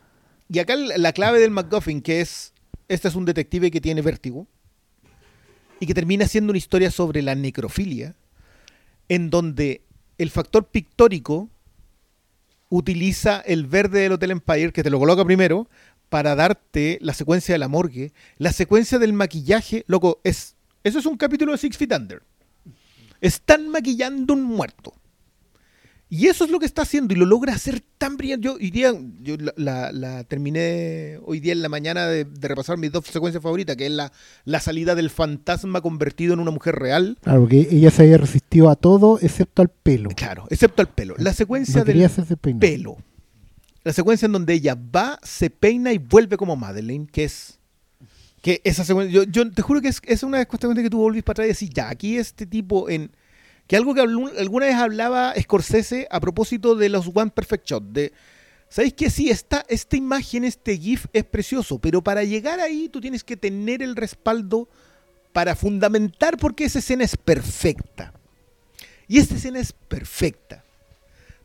Y acá la la clave del MacGuffin, que es. Este es un detective que tiene vértigo. Y que termina siendo una historia sobre la necrofilia. En donde el factor pictórico utiliza el verde del Hotel Empire, que te lo coloca primero, para darte la secuencia de la morgue. La secuencia del maquillaje, loco, es. Eso es un capítulo de Six Feet Under. Están maquillando un muerto. Y eso es lo que está haciendo y lo logra hacer tan brillante. Yo hoy día, yo la, la- la terminé hoy día en la mañana de, de repasar mis dos secuencias favoritas, que es la, la salida del fantasma convertido en una mujer real. Claro, porque ella se había resistido a todo excepto al pelo. Claro, excepto al pelo. La secuencia No del pelo. La secuencia en donde ella va, se peina y vuelve como Madeleine, que es. Que esa secuencia. Yo, yo te juro que es, es una de las cuestiones que tú volvís para atrás y decís, ya, aquí este tipo en. Que algo que alguna vez hablaba Scorsese a propósito de los One Perfect Shot. De, ¿Sabéis que sí? Esta, esta imagen, este GIF es precioso, pero para llegar ahí tú tienes que tener el respaldo para fundamentar por qué esa escena es perfecta. Y esta escena es perfecta.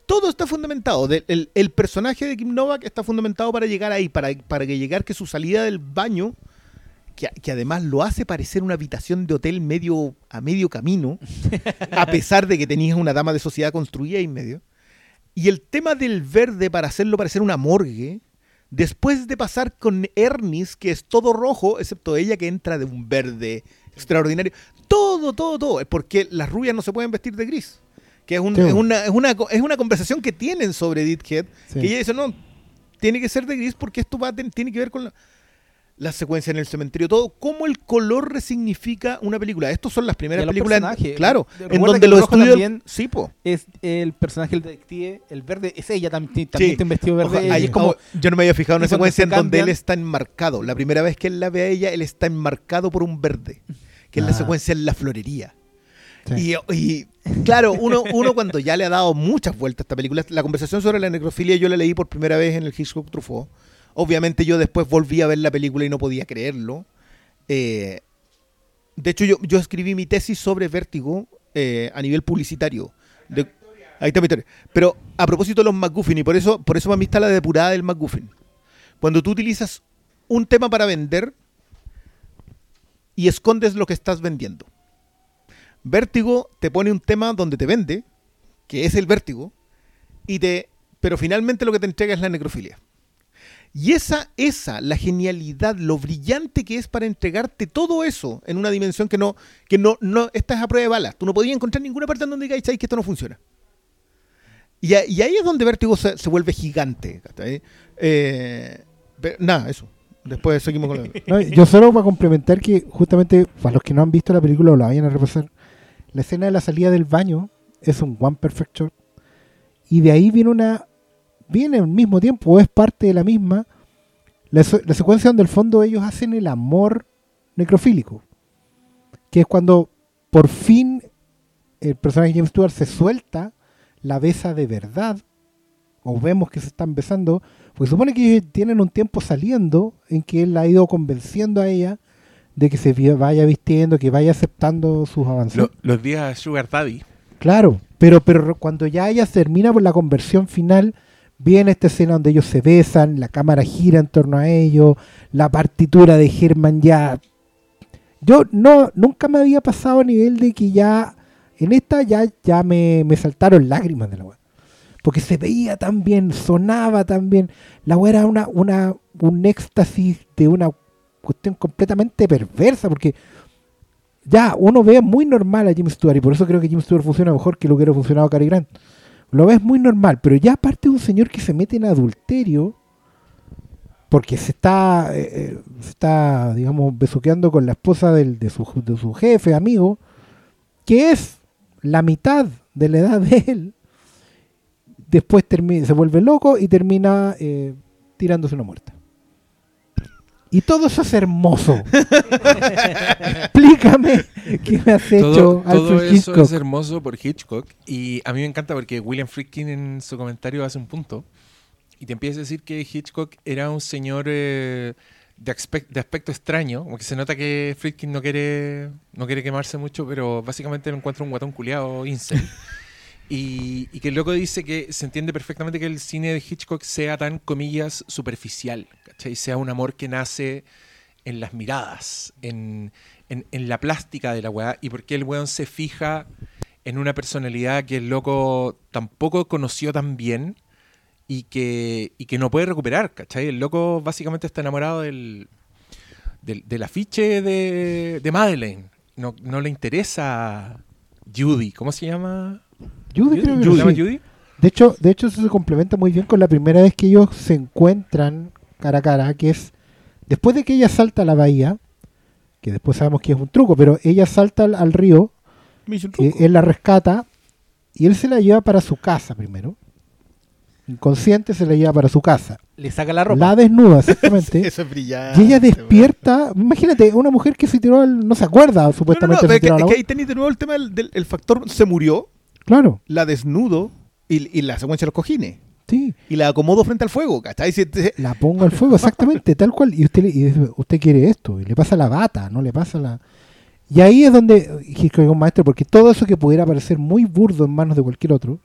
Todo está fundamentado. El, personaje de Kim Novak está fundamentado para llegar ahí, para, para que llegar que su salida del baño, que, que además lo hace parecer una habitación de hotel medio a medio camino, a pesar de que tenías una dama de sociedad construida en medio. Y el tema del verde para hacerlo parecer una morgue, después de pasar con Ernest, que es todo rojo, excepto ella que entra de un verde extraordinario. Todo, todo, todo. Es porque las rubias no se pueden vestir de gris. Que es, un- Sí. es una, es, una, es una conversación que tienen sobre Edith Head. Sí. Que ella dice, no, tiene que ser de gris porque esto va tiene que ver con la, la secuencia en el cementerio, todo, cómo el color resignifica una película. Estos son las primeras películas, personajes. claro, en donde el los estudios, también- sí, po. Es el personaje, el detective, el verde, es ella también, también Sí. tiene un vestido verde. Ahí es como, yo no me había fijado en una secuencia se en donde él está enmarcado. La primera vez que él la ve a ella, él está enmarcado por un verde, que es la Ah. secuencia en la florería. Sí. Y, y, claro, uno, uno cuando ya le ha dado muchas vueltas a esta película, la conversación sobre la necrofilia yo la leí por primera vez en el Hitchcock Truffaut. Obviamente yo después volví a ver la película y no podía creerlo. Eh, de hecho, yo, yo escribí mi tesis sobre vértigo eh, a nivel publicitario. De- ahí está mi historia. Pero a propósito de los MacGuffin, y por eso, por eso para mí está la depurada del MacGuffin. Cuando tú utilizas un tema para vender y escondes lo que estás vendiendo. Vértigo te pone un tema donde te vende, que es el vértigo, y te, pero finalmente lo que te entrega es la necrofilia. Y esa, esa, la genialidad, lo brillante que es para entregarte todo eso en una dimensión que no, que no, no, esta es a prueba de balas. Tú no podías encontrar ninguna parte en donde digáis "Sabes que esto no funciona. Y, ahí es donde Vértigo se, se vuelve gigante. Eh, nada, eso. Después seguimos con la... Yo solo para complementar que justamente para los que no han visto la película o la vayan a repasar, la escena de la salida del baño es un one perfect shot y de ahí viene una viene al mismo tiempo o es parte de la misma la, se- la secuencia donde al fondo ellos hacen el amor necrofílico que es cuando por fin el personaje de James Stewart se suelta la besa de verdad o vemos que se están besando porque supone que ellos tienen un tiempo saliendo en que él ha ido convenciendo a ella de que se vaya vistiendo, que vaya aceptando sus avances. Lo- los días Sugar Daddy. Claro, pero, pero cuando ya ella termina por la conversión final, viene esta escena donde ellos se besan, la cámara gira en torno a ellos, la partitura de Herman ya... Yo no nunca me había pasado a nivel de que ya... En esta ya, ya me, me saltaron lágrimas de la weá. Porque se veía tan bien, sonaba tan bien. La weá era una, una, un éxtasis de una cuestión completamente perversa. Porque ya uno ve muy normal a Jim Stewart y por eso creo que Jim Stewart funciona mejor que lo que hubiera funcionado Cary Grant. Lo ves muy normal, pero ya aparte de un señor que se mete en adulterio porque se está, eh, eh, está digamos, besuqueando con la esposa del- de, su, de su jefe, amigo, que es la mitad de la edad de él, después termi- se vuelve loco y termina eh, tirándose una muerta. Y todo eso es hermoso. Explícame qué me has hecho Todo, todo Alfred eso Hitchcock. es hermoso por Hitchcock. Y a mí me encanta porque William Friedkin en su comentario hace un punto. Y te empieza a decir que Hitchcock era un señor eh, de, aspec- de aspecto extraño. Como que se nota que Friedkin no quiere, no quiere quemarse mucho, pero básicamente lo encuentra un guatón culiado incel. Y, y que el loco dice que se entiende perfectamente que el cine de Hitchcock sea tan, comillas, superficial. ¿Cachai? Sea un amor que nace en las miradas, en, en, en la plástica de la weá, y por qué el weón se fija en una personalidad que el loco tampoco conoció tan bien y que, y que no puede recuperar, ¿cachai? El loco básicamente está enamorado del, del, del afiche de, de Madeleine. No, no le interesa Judy. ¿Cómo se llama? Judy creo que ¿Se llama sí. Judy? De hecho, de hecho, eso se complementa muy bien con la primera vez que ellos se encuentran cara a cara, que es después de que ella salta a la bahía, que después sabemos que es un truco, pero ella salta al, al río, eh, él la rescata y él se la lleva para su casa primero. Inconsciente se la lleva para su casa. Le saca la ropa. La desnuda, exactamente. Eso es brillante. y ella despierta, imagínate, una mujer que se tiró al, no se acuerda No, no, no, supuestamente pero se es tiró que ahí tenéis de nuevo el tema del, del- el factor se murió, Claro, la desnudo y, y la secuencia de los cojines. Sí. Y la acomodo frente al fuego, ¿cachai? Si te- La pongo al fuego, exactamente, tal cual. Y usted, le- y usted quiere esto, y le pasa la bata, no le pasa la... Y ahí es donde un maestro, porque todo eso que pudiera parecer muy burdo en manos de cualquier otro,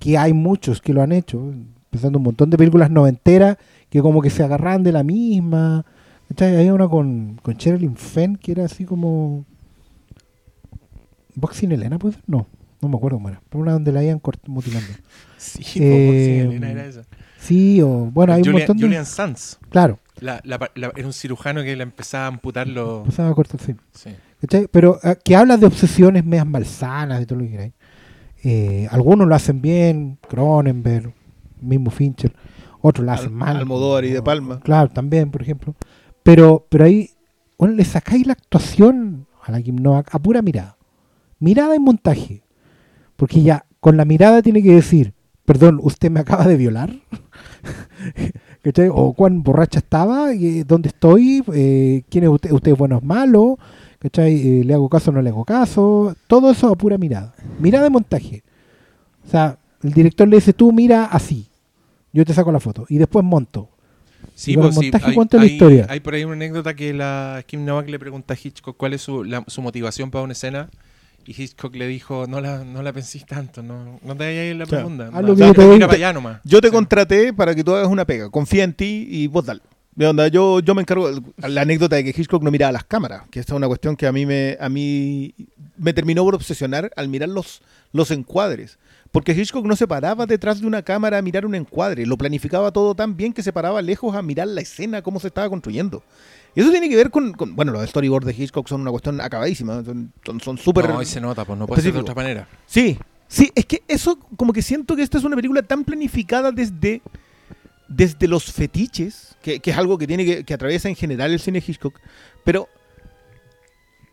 que hay muchos que lo han hecho, pensando un montón de películas noventeras que como que se agarran de la misma. ¿cachai? Hay una con, con Sherilyn Fenn que era así como... Boxing Elena, ¿puede ser? No, no me acuerdo cómo era. Pero una donde la iban mutilando. Sí, Eh, po, Elena era esa. Sí, o... Bueno, hay un montón de... Julian Sands. Claro, La- la- la- era un cirujano que le empezaba a amputar los... pasaba a cortar, sí. Sí. Pero ah, que habla de obsesiones medias malsanas y todo lo que queráis. Eh, algunos lo hacen bien, Cronenberg, mismo Fincher. otros la hacen Al- mal. Almodóvar y De Palma. Claro, también, por ejemplo. Pero, pero ahí, bueno, le sacáis la actuación a la Kim Novak a pura mirada. Mirada y montaje. Porque ya, con la mirada tiene que decir, perdón, ¿usted me acaba de violar? ¿Cachai? O cuán borracha estaba, Eh, ¿dónde estoy? Eh, ¿Quién es usted? ¿Usted es bueno o es malo? ¿Cachai? Eh, ¿Le hago caso o no le hago caso? Todo eso a pura mirada. Mirada y montaje. O sea, el director le dice, tú mira así. Yo te saco la foto. Y después monto. Sí, pues, sí, montaje hay, cuenta la hay- historia. hay por ahí una anécdota que la Kim Novak le pregunta a Hitchcock cuál es su, la- su motivación para una escena y Hitchcock le dijo, no la, no la pensís tanto, no, no te vayas en la Claro. profunda. Te mira para allá nomás. Yo te Sí. contraté para que tú hagas una pega. Confía en ti y vos dale. De onda, yo, yo me encargo. La anécdota de que Hitchcock no miraba las cámaras, que esta es una cuestión que a mí me, a mí me terminó por obsesionar al mirar los, los encuadres. Porque Hitchcock no se paraba detrás de una cámara a mirar un encuadre, lo planificaba todo tan bien que se paraba lejos a mirar la escena, cómo se estaba construyendo. Y eso tiene que ver con, con- bueno, los storyboards de Hitchcock son una cuestión acabadísima, son son- súper... No, y se nota, pues no puede ser de otra manera. Sí, sí, es que eso, como que siento que esta es una película tan planificada desde, desde los fetiches, que, que es algo que tiene que, que atraviesa en general el cine Hitchcock, pero,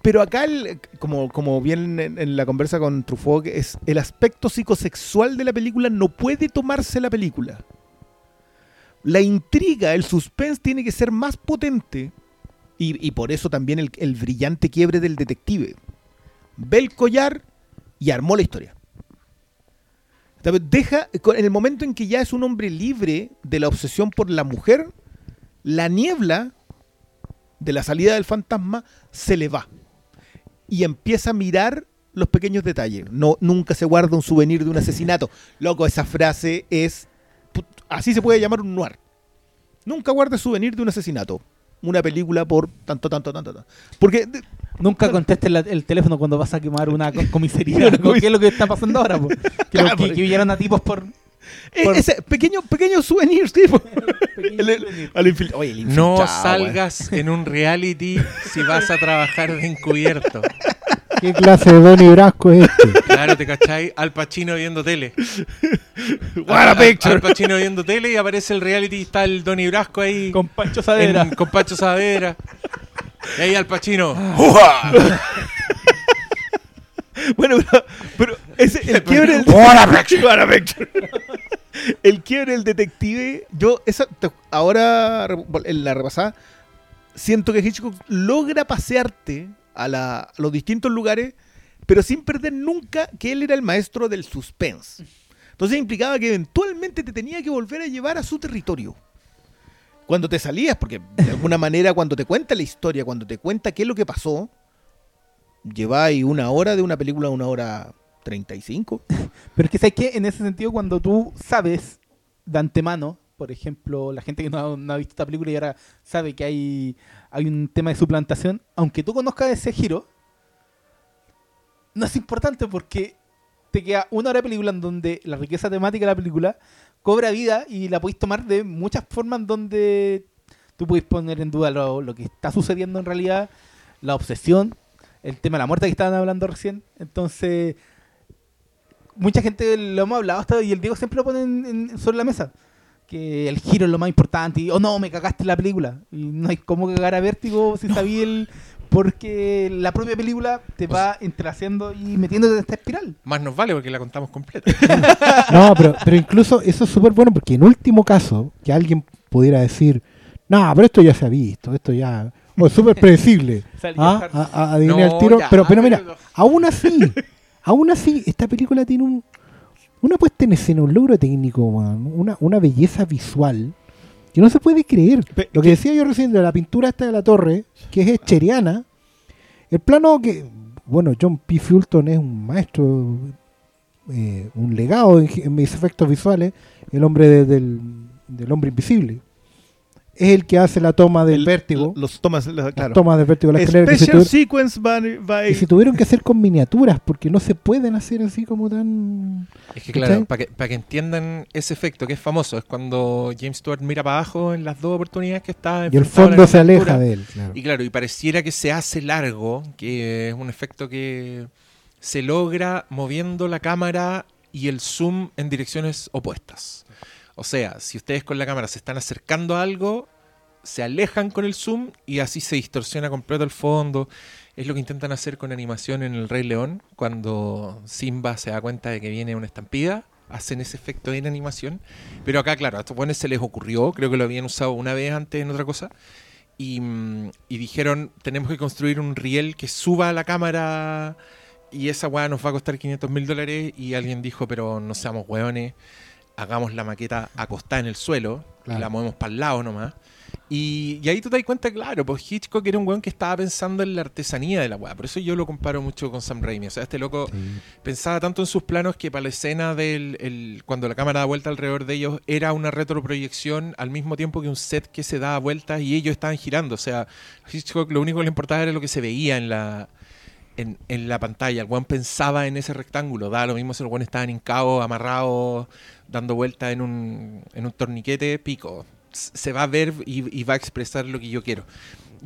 pero acá, el- como, como bien en, en la conversa con Truffaut, es el aspecto psicosexual de la película no puede tomarse la película. La intriga, el suspense tiene que ser más potente y, por eso también el, el brillante quiebre del detective. Ve el collar y armó la historia. Deja, en el momento en que ya es un hombre libre de la obsesión por la mujer, la niebla de la salida del fantasma se le va. Y empieza a mirar los pequeños detalles. No, nunca se guarda un souvenir de un asesinato. Loco, esa frase es. Así se puede llamar un noir. Nunca guarde souvenir de un asesinato. Una película por tanto, tanto, tanto, tanto. Porque de- Nunca contestes la- el teléfono cuando vas a quemar una co- comisaría. ¿Qué es lo que está pasando ahora? po? Que, Claro, que, porque- que huyeron a tipos por... e- Por- ese pequeño, pequeño souvenir, tipo. El- el- al infil- Oye, el No infiltrado, salgas en un reality si vas a trabajar de encubierto. ¿Qué clase de Donny Brasco es este? Claro, ¿te cachai? Al Pacino viendo tele. What a Al- picture. Al Pacino viendo tele y aparece el reality y está el Donny Brasco ahí Con Pancho Sadera. en- con Pacho Saavedra. Y ahí al Pacino. Bueno, pero, pero ese, el quiebre del picture. el quiebre del detective, yo esa ahora en la repasada siento que Hitchcock logra pasearte a, la- a los distintos lugares, pero sin perder nunca que él era el maestro del suspense. Entonces implicaba que eventualmente te tenía que volver a llevar a su territorio. Cuando te salías, porque de alguna manera cuando te cuenta la historia, cuando te cuenta qué es lo que pasó, lleváis una hora de una película a una hora 35. Pero es que, ¿sabes qué? En ese sentido, cuando tú sabes de antemano, por ejemplo, la gente que no ha, visto esta película y ahora sabe que hay, hay un tema de suplantación, aunque tú conozcas ese giro, no es importante porque te queda una hora de película en donde la riqueza temática de la película cobra vida y la podéis tomar de muchas formas donde tú podéis poner en duda lo, lo que está sucediendo en realidad, la obsesión, el tema de la muerte que estaban hablando recién. Entonces, mucha gente lo hemos hablado hasta y el Diego siempre lo pone en- en- sobre la mesa. Que el giro es lo más importante y, oh no, me cagaste la película. Y no hay cómo cagar a vértigo si sabía el. Porque la propia película te va entrelaciando y metiéndote en esta espiral. Más nos vale porque la contamos completa. No, pero, pero incluso eso es súper bueno porque en último caso, que alguien pudiera decir, no, pero esto ya se ha visto, esto ya... O es súper predecible. ¿ah? A- a- adiviné No, el tiro. ya, pero, pero mira, pero- aún así, aún así, esta película tiene un, una puesta en escena, un logro técnico, man, una, una belleza visual que no se puede creer. Pe- Lo que decía yo recién de la pintura esta de la torre, que es cheriana, el plano que, bueno, John P. Fulton es un maestro, eh, un legado en, en mis efectos visuales, el hombre de- del, del hombre invisible. Es el que hace la toma del El- vértigo, Los tomas, la- las claro. tomas del vértigo de la escalera. Special sequence by, by- y se tuvieron que hacer con miniaturas porque no se pueden hacer así como tan Es que claro, para que, para que entiendan ese efecto que es famoso, es cuando James Stewart mira para abajo en las dos oportunidades que está y el fondo se aleja de él claro. Y claro, y pareciera que se hace largo, que es un efecto que se logra moviendo la cámara y el zoom en direcciones opuestas. O sea, si ustedes con la cámara se están acercando a algo, se alejan con el zoom y así se distorsiona completo el fondo. Es lo que intentan hacer con animación en El Rey León, cuando Simba se da cuenta de que viene una estampida, hacen ese efecto en animación. Pero acá, claro, a estos buenos se les ocurrió, creo que lo habían usado una vez antes en otra cosa, y, mm, dijeron, tenemos que construir un riel que suba a la cámara y esa weá nos va a costar 500 mil dólares y alguien dijo, pero no seamos weones, hagamos la maqueta acostada en el suelo, Claro. la movemos para el lado nomás. Y, y ahí tú te das cuenta, claro, pues Hitchcock era un weón que estaba pensando en la artesanía de la weá. Por eso yo lo comparo mucho con Sam Raimi. O sea, este loco pensaba tanto en sus planos que para la escena del el- cuando la cámara da vuelta alrededor de ellos era una retroproyección al mismo tiempo que un set que se daba vueltas y ellos estaban girando. O sea, Hitchcock lo único que le importaba era lo que se veía en la en, en la pantalla. El weón pensaba en ese rectángulo. Da lo mismo si los weones estaban hincados, amarrados, dando vueltas en un, en un torniquete, pico. Se va a ver y, y va a expresar lo que yo quiero.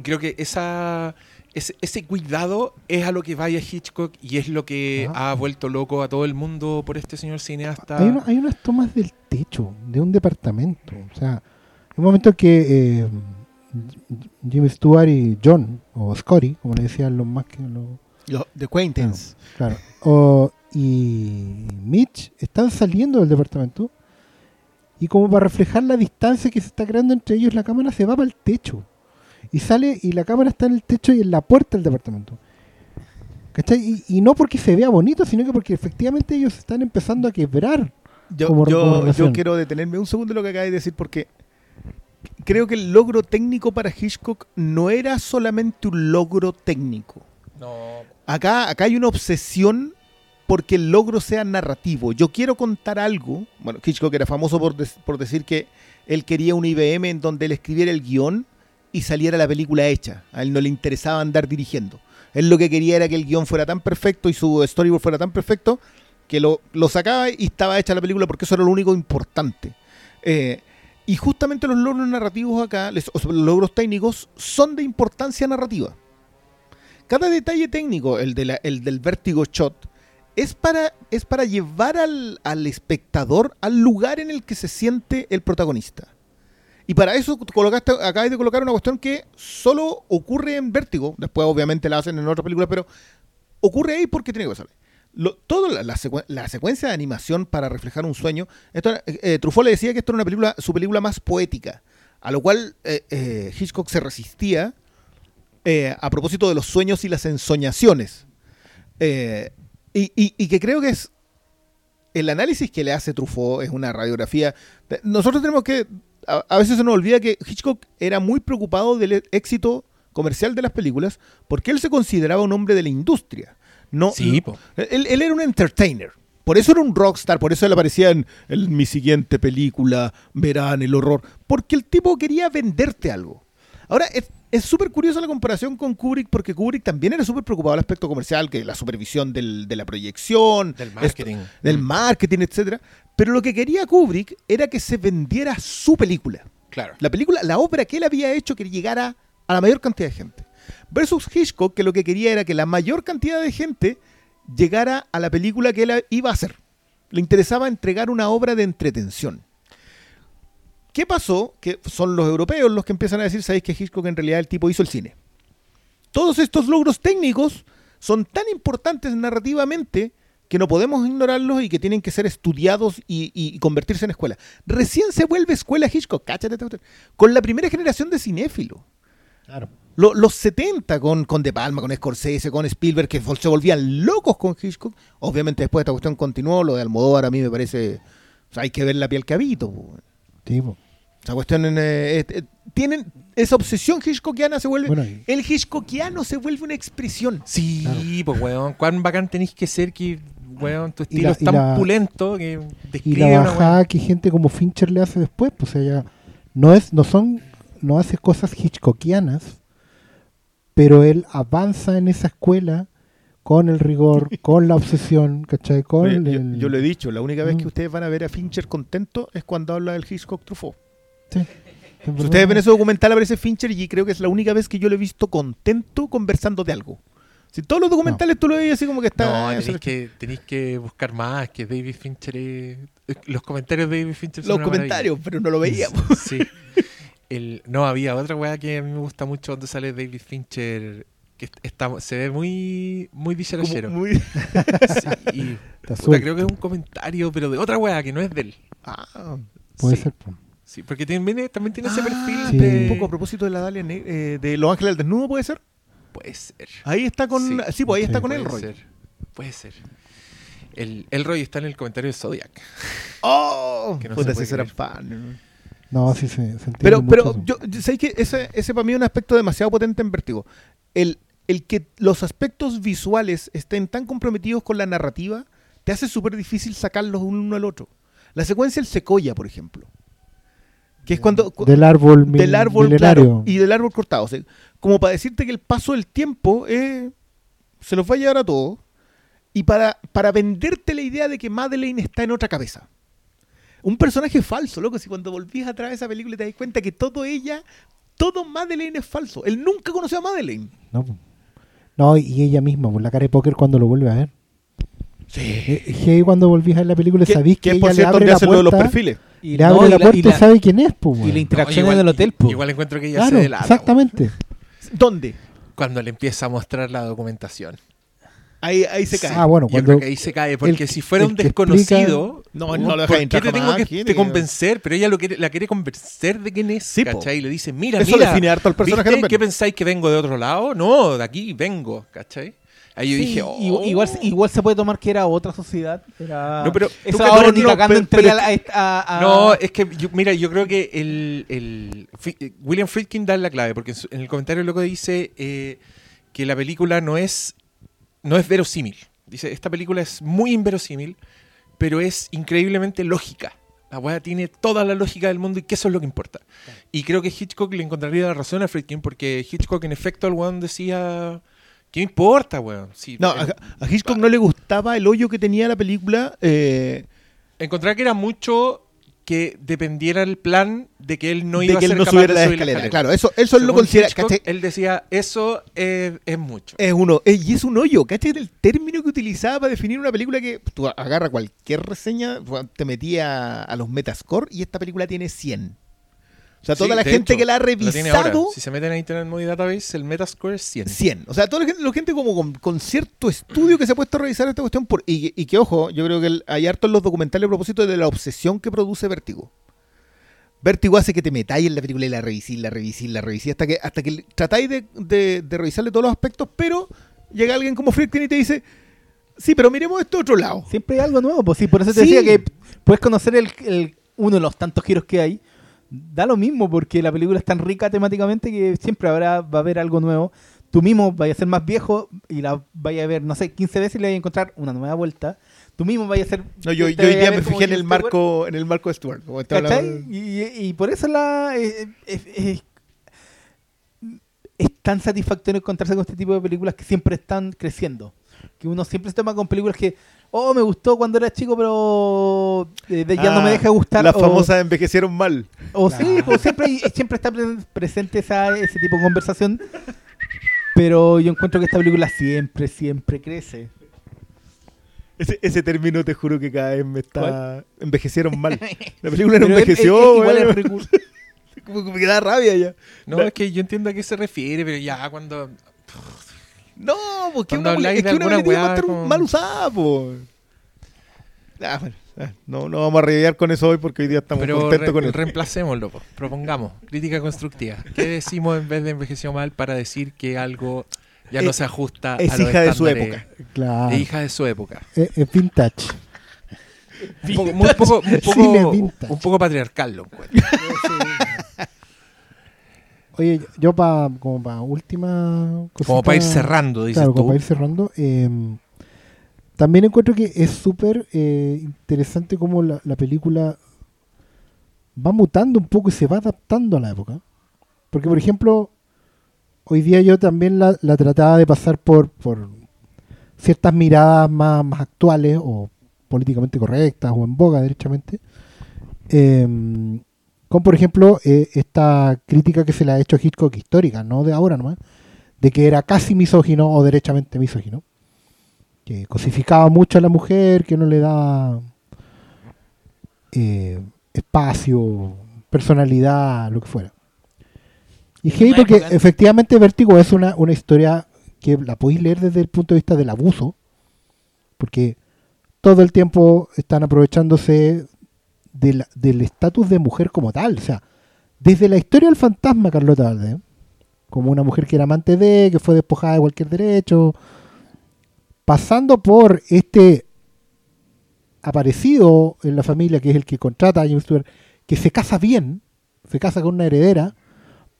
Creo que esa, ese, ese cuidado es a lo que vaya Hitchcock y es lo que Ah. ha vuelto loco a todo el mundo por este señor cineasta. Hay, una- hay unas tomas del techo de un departamento. O sea, un momento que eh, Jimmy Stewart y John, o Scotty, como le decían los más que los. Los The Acquaintance. Claro. O- y Mitch están saliendo del departamento. Y como para reflejar la distancia que se está creando entre ellos, la cámara se va para el techo. Y sale y la cámara está en el techo y en la puerta del departamento. ¿Cachai? Y, y no porque se vea bonito, sino que porque efectivamente ellos están empezando a quebrar. Yo, Como- yo- como yo quiero detenerme un segundo en lo que acaba de decir porque creo que el logro técnico para Hitchcock no era solamente un logro técnico. No, Acá, acá hay una obsesión porque el logro sea narrativo. Yo quiero contar algo. Bueno, Hitchcock era famoso por, por decir que él quería un IBM en donde él escribiera el guion y saliera la película hecha. A él no le interesaba andar dirigiendo. Él lo que quería era que el guion fuera tan perfecto y su storyboard fuera tan perfecto que lo, lo sacaba y estaba hecha la película porque eso era lo único importante. Eh, y justamente los logros narrativos acá, los logros técnicos, son de importancia narrativa. Cada detalle técnico, el, del vértigo shot, es para, es para llevar al, espectador al lugar en el que se siente el protagonista. Y para eso colocaste, acabas de colocar una cuestión que solo ocurre en vértigo. Después, obviamente, la hacen en otras películas, pero ocurre ahí porque tiene que pasar. Lo- toda la, la secuen- la secuencia de animación para reflejar un sueño. Esto, eh, eh, Truffaut le decía que esto era una película, su película más poética. A lo cual eh, Hitchcock se resistía eh, a propósito de los sueños y las ensoñaciones. Eh, y, y- y que creo que es el análisis que le hace Truffaut es una radiografía. de- Nosotros tenemos que. A, a veces se nos olvida que Hitchcock era muy preocupado del éxito comercial de las películas porque él se consideraba un hombre de la industria. No, Sí, él, él era un entertainer. Por eso era un rockstar, por eso él aparecía en el- mi siguiente película, Verán el horror. Porque el tipo quería venderte algo. Ahora, es súper curiosa la comparación con Kubrick, porque Kubrick también era súper preocupado del aspecto comercial, que la supervisión del- de la proyección, Del esto- marketing. del marketing, etcétera. Pero lo que quería Kubrick era que se vendiera su película. Claro. La película, la obra que él había hecho que llegara a la mayor cantidad de gente. Versus Hitchcock, que lo que quería era que la mayor cantidad de gente llegara a la película que él iba a hacer. Le interesaba entregar una obra de entretención. ¿Qué pasó? Que son los europeos los que empiezan a decir, ¿sabéis que Hitchcock en realidad el tipo hizo el cine? Todos estos logros técnicos son tan importantes narrativamente que no podemos ignorarlos y que tienen que ser estudiados y, y convertirse en escuela. Recién se vuelve escuela Hitchcock, cáchate, con la primera generación de cinéfilo. Claro. Lo- los 70 con, con De Palma, con Scorsese, con Spielberg, que se volvían locos con Hitchcock. Obviamente después esta cuestión continuó, lo de Almodóvar a mí me parece... o sea, hay que ver la piel que habito. po. Tipo. Esa cuestión eh, eh, eh, tienen esa obsesión hitchcockiana se vuelve Bueno, y- el hitchcockiano se vuelve una expresión. Sí, Claro. pues, weón. Cuán bacán tenéis que ser que, weón, tu estilo la- es tan la- pulento que y describe la bajada que gente como Fincher le hace después, pues o sea, ya no es, no son, no hace cosas hitchcockianas, pero él avanza en esa escuela con el rigor, con la obsesión, ¿cachai? Con Oye, yo, yo lo he dicho, la única vez Mm. que ustedes van a ver a Fincher contento es cuando habla del Hitchcock Truffaut. Sí. Si ustedes ven ese documental aparece Fincher y creo que es la única vez que yo lo he visto contento conversando de algo. Si todos los documentales tú lo veías así como que está. No, tenéis que, buscar más, que David Fincher es- Los comentarios de David Fincher son Los una comentarios, pero no lo veíamos. Sí. El, no, había otra weá que a mí me gusta mucho donde sale David Fincher, que está, se ve muy, muy dicharachero. muy- Sí, y, puta, creo que es un comentario, pero de otra weá que no es de él. Ah, Puede Sí, ser. Sí, porque tiene, también tiene ese Ah, perfil Sí. de... Un poco a propósito de la Dalia eh, de Los Ángeles al Desnudo, ¿puede ser? Puede ser. Ahí está con. Sí, Sí. pues ahí está Sí, con Puede Elroy. ser. Puede ser. El Elroy está en el comentario de Zodiac. ¡Oh! Que no Puta, se fan. No, sí, se, se entiende Pero, mucho pero eso. yo, yo- ¿sabes que ese, ese para mí es un aspecto demasiado potente en Vértigo. El, el que los aspectos visuales estén tan comprometidos con la narrativa te hace súper difícil sacarlos uno al otro. La secuencia del secoya, por ejemplo. Que es cuando... cu- Del árbol, mil- del árbol, milenario. claro, y del árbol cortado. O sea, como para decirte que el paso del tiempo eh, se los va a llevar a todos. Y para, para venderte la idea de que Madeleine está en otra cabeza. Un personaje falso, loco. Si cuando volvís atrás de esa película te das cuenta que todo ella, todo Madeleine es falso. Él nunca conoció a Madeleine. No, no, y ella misma, por la cara de póker cuando lo vuelve a ver. Sí. Eh, ahí cuando volvís a ver la película sabís que, que es, por ella le cierto abre la hacen lo de los puerta, perfiles. Y le no, abre y la la- puerta y y, la- sabe quién es, pues. y la interacción igual- en el hotel, po. Igual encuentro que ella Claro, se delata. exactamente. ¿Dónde? Cuando le empieza a mostrar la documentación. Ahí, ahí se cae. Ah, bueno, Yo cuando creo que ahí se cae, porque el- si fuera un desconocido, No, ¿por no lo deja qué entrar te tengo que ¿quién te convencer? Pero ella lo quiere, la quiere convencer de quién es, Sí. ¿cachai? Y le dice, mira, Eso mira, define harto al personaje. ¿qué pensáis que vengo de otro lado? No, de aquí vengo, ¿cachai? Ahí yo Sí, dije, oh. igual, igual se puede tomar que era otra sociedad. Era... No, pero- ahora no, pero- pero a- No, es que, yo- mira, yo creo que el, el- William Friedkin da la clave, porque en el comentario loco dice eh, que la película no es, no es verosímil. Dice, esta película es muy inverosímil, pero es increíblemente lógica. La weá tiene toda la lógica del mundo y que eso es lo que importa. Y creo que Hitchcock le encontraría la razón a Friedkin, porque Hitchcock en efecto al weón decía, ¿qué importa, weón? Si- No, a, a Hitchcock no le gustaba el hoyo que tenía la película. eh, encontraba que era mucho que dependiera el plan de que él no de iba que a él ser no capaz subiera de la subir escalera. Claro, eso, eso él lo considera. Él decía, eso es, es mucho. Es uno, eh, y es un hoyo, ¿cachai? El término que utilizaba para definir una película que tú agarra cualquier reseña, te metía a los Metascore y esta película tiene 100. O sea, toda Sí, la gente hecho, que la ha revisado, Si se meten a Internet Movie Database, el Metascore es 100. 100. O sea, toda la gente, la gente como con, con cierto estudio que se ha puesto a revisar esta cuestión. Por, y, y que, ojo, yo creo que el- hay harto en los documentales a propósito de la obsesión que produce Vértigo. Vértigo hace que te metáis en la película y la revisís, la revisís, la revisís, hasta que, hasta que tratáis de, de- de revisarle todos los aspectos, pero llega alguien como Friedkin y te dice, sí, pero miremos esto de otro lado. Siempre hay algo nuevo, pues sí, por eso te Sí. decía que puedes conocer el, el- uno de los tantos giros que hay. Da lo mismo porque la película es tan rica temáticamente que siempre habrá, va a haber algo nuevo. Tú mismo vayas a ser más viejo y la vayas a ver, no sé, 15 veces y le vas a encontrar una nueva vuelta. Tú mismo vayas a ser... No, yo, yo hoy día me fijé en el Stewart. marco, en el marco hablaba- ¿Cachai? Y, y- y por eso la eh, eh, eh, es tan satisfactorio encontrarse con este tipo de películas que siempre están creciendo. Que uno siempre se toma con películas que, oh, me gustó cuando era chico, pero eh, de- ya no me Ah, deja gustar. Las o, famosas envejecieron mal. o sí, pues siempre, siempre está pre- presente esa, ese tipo de conversación. Pero yo encuentro que esta película siempre, siempre crece. Ese, ese término te juro que cada vez me está... Envejecieron mal. La película no es- envejeció, es- es igual Como que me da rabia ya. No, es que yo entiendo a qué se refiere, pero ya cuando... No, porque Cuando una, es que una weá estar como- mal usada, po. Ah, bueno, ah, no, no vamos a rellenar con eso hoy porque hoy día estamos Pero contentos re- con él. reemplacémoslo, po. propongamos. Crítica constructiva. ¿Qué decimos en vez de envejeció mal para decir que algo ya no Es- se ajusta es a los hija de su época. Claro. Es hija de su época. Es, es vintage. Un poco, muy poco, un, Cine poco, vintage. un poco patriarcal lo encuentro. Oye, yo para como para última cosita, Como para ir cerrando, dices claro, como tú. para ir cerrando, eh, también encuentro que es súper eh, interesante cómo la, la película va mutando un poco y se va adaptando a la época. Porque, por ejemplo, hoy día yo también la, la trataba de pasar por, por ciertas miradas más, más actuales o políticamente correctas o en boga, derechamente. Eh, como por ejemplo eh, esta crítica que se le ha hecho a Hitchcock histórica, no de ahora nomás, de que era casi misógino o derechamente misógino, que cosificaba mucho a la mujer, que no le daba eh, espacio, personalidad, lo que fuera. Y Una porque efectivamente Vértigo es una, una historia que la podéis leer desde el punto de vista del abuso, porque todo el tiempo están aprovechándose de la- del estatus de mujer como tal. O sea, desde la historia del fantasma, Carlota Valdés, como una mujer que era amante de, que fue despojada de cualquier derecho, pasando por este aparecido en la familia, que es el que contrata a James Stewart, que se casa bien, se casa con una heredera,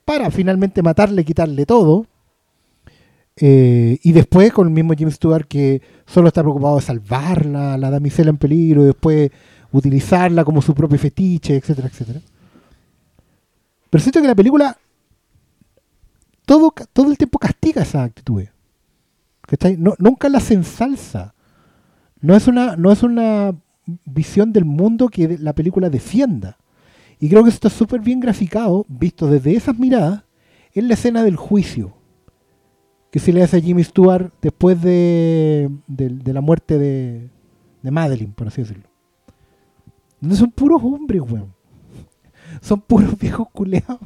para finalmente matarle, quitarle todo. Eh, y después con el mismo James Stewart que solo está preocupado de salvarla, la damisela en peligro, y después utilizarla como su propio fetiche, etcétera, etcétera. Pero siento que la película todo, todo el tiempo castiga esas actitudes. No, nunca las ensalza. No es, una, no es una visión del mundo que la película defienda. Y creo que eso está súper bien graficado, visto desde esas miradas, en la escena del juicio que se le hace a Jimmy Stewart después de, de- de la muerte de, de Madeline, por así decirlo. Donde son puros hombres, weón. Son puros viejos culeados.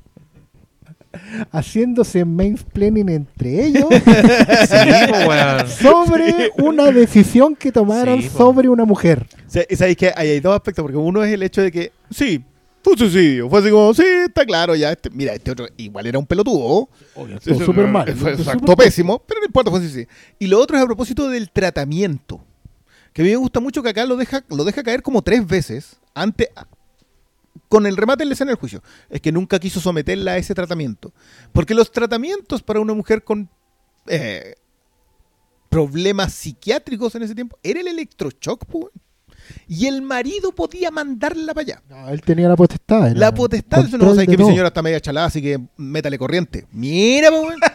Haciéndose mansplaining entre ellos Sí, sobre una decisión que tomaron Sí, sobre una mujer. Y sabéis que ahí hay dos aspectos, porque uno es el hecho de que, sí, fue un suicidio. Fue así como, sí, está claro, ya. Este, mira, este otro igual era un pelotudo. Estuvo súper mal. Fue súper- pésimo, pero no importa, fue un suicidio. Y lo otro es a propósito del tratamiento. Que a mí me gusta mucho que acá lo deja, lo deja caer como tres veces antes, con el remate en la escena del juicio. Es que nunca quiso someterla a ese tratamiento. Porque los tratamientos para una mujer con eh, problemas psiquiátricos en ese tiempo era el electroshock, po, weón. Y el marido podía mandarla para allá. No, él tenía la potestad. era La potestad, eso no de que mi señora está media chalada, así que métale corriente. Mira, po, weón.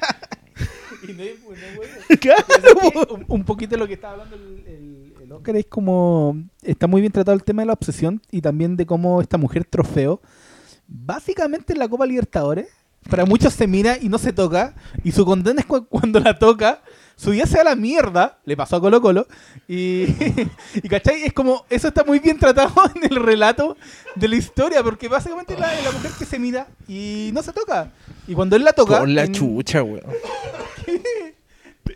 Claro, po. un, un poquito lo que estaba hablando el, el- Oscar es como está muy bien tratado el tema de la obsesión y también de cómo esta mujer trofeo básicamente en la Copa Libertadores para muchos se mira y no se toca y su condena es cu- cuando la toca su día se da la mierda le pasó a Colo Colo y, y ¿cachai? es como eso está muy bien tratado en el relato de la historia porque básicamente es la, mujer que se mira y no se toca y cuando él la toca Por la en- chucha, weón.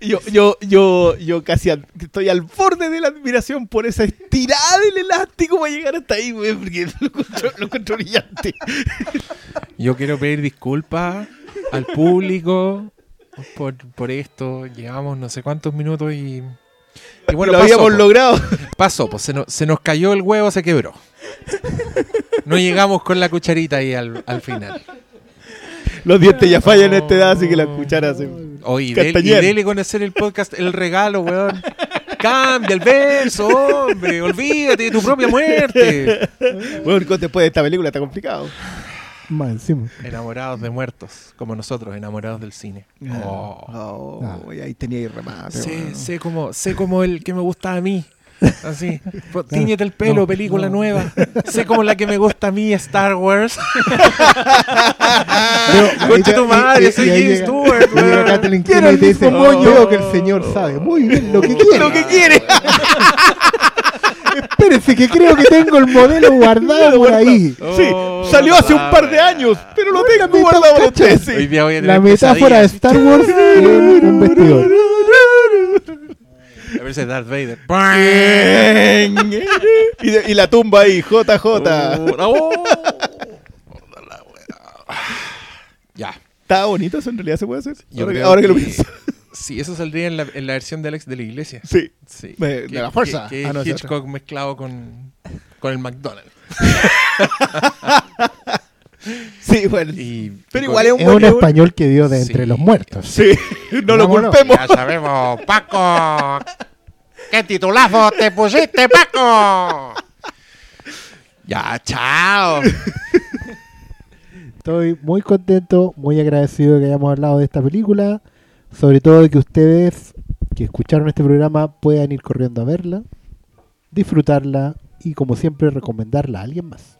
Yo, yo, yo, yo casi al- estoy al borde de la admiración por esa estirada del elástico para llegar hasta ahí, güey, porque lo encuentro, lo encuentro brillante. Yo quiero pedir disculpas al público por, por esto. Llevamos no sé cuántos minutos y. Y bueno, lo pasó, habíamos po. logrado. Pasó, pues se, nos- se nos cayó el huevo, se quebró. No llegamos con la cucharita ahí al, al final. Los dientes ya fallan a esta edad, así que la cuchara se... Oye, y del- y dele con hacer el podcast, el regalo, weón. Cambia el verso, hombre. Olvídate de tu propia muerte. Bueno, después de esta película está complicado. Más encima. Enamorados de muertos, como nosotros, enamorados del cine. Oh. Oh, Ah. y ahí tenía ahí remate. Sé, como, sé como el que me gusta a mí. Así. Po- Tíñete el pelo, No, película no. nueva. Sé como la que me gusta a mí, Star Wars. Concha tu madre, y- soy James Stewart, weón. Kathleen Quiero Kennedy el y te dice, mismo moño. que el señor sabe muy bien lo que quiere. Lo que quiere. Espérese que creo que tengo el modelo guardado por ahí. Sí, Oh, salió hace un par de años, pero lo tengo guardado tener La metáfora de. Star Wars en un vestidor. A ver si es Darth Vader. y, de- y la tumba ahí, JJ. Oh. Ya. Está bonito eso, en realidad se puede hacer. Yo ahora, que, creo ahora que lo pienso. Sí, eso saldría en la, en la versión de Alex de la iglesia. Sí. Sí. De- de la fuerza. Que, que Ah, no, Hitchcock mezclado con, con el McDonald's. Sí, bueno. Y, Pero y igual con- es Es un español que dio de Sí. entre los muertos. Sí, no lo culpemos. Ya sabemos, Paco. ¿Qué titulazo te pusiste, Paco? Ya, chao. Estoy muy contento, muy agradecido de que hayamos hablado de esta película. Sobre todo de que ustedes que escucharon este programa puedan ir corriendo a verla, disfrutarla y como siempre recomendarla a alguien más.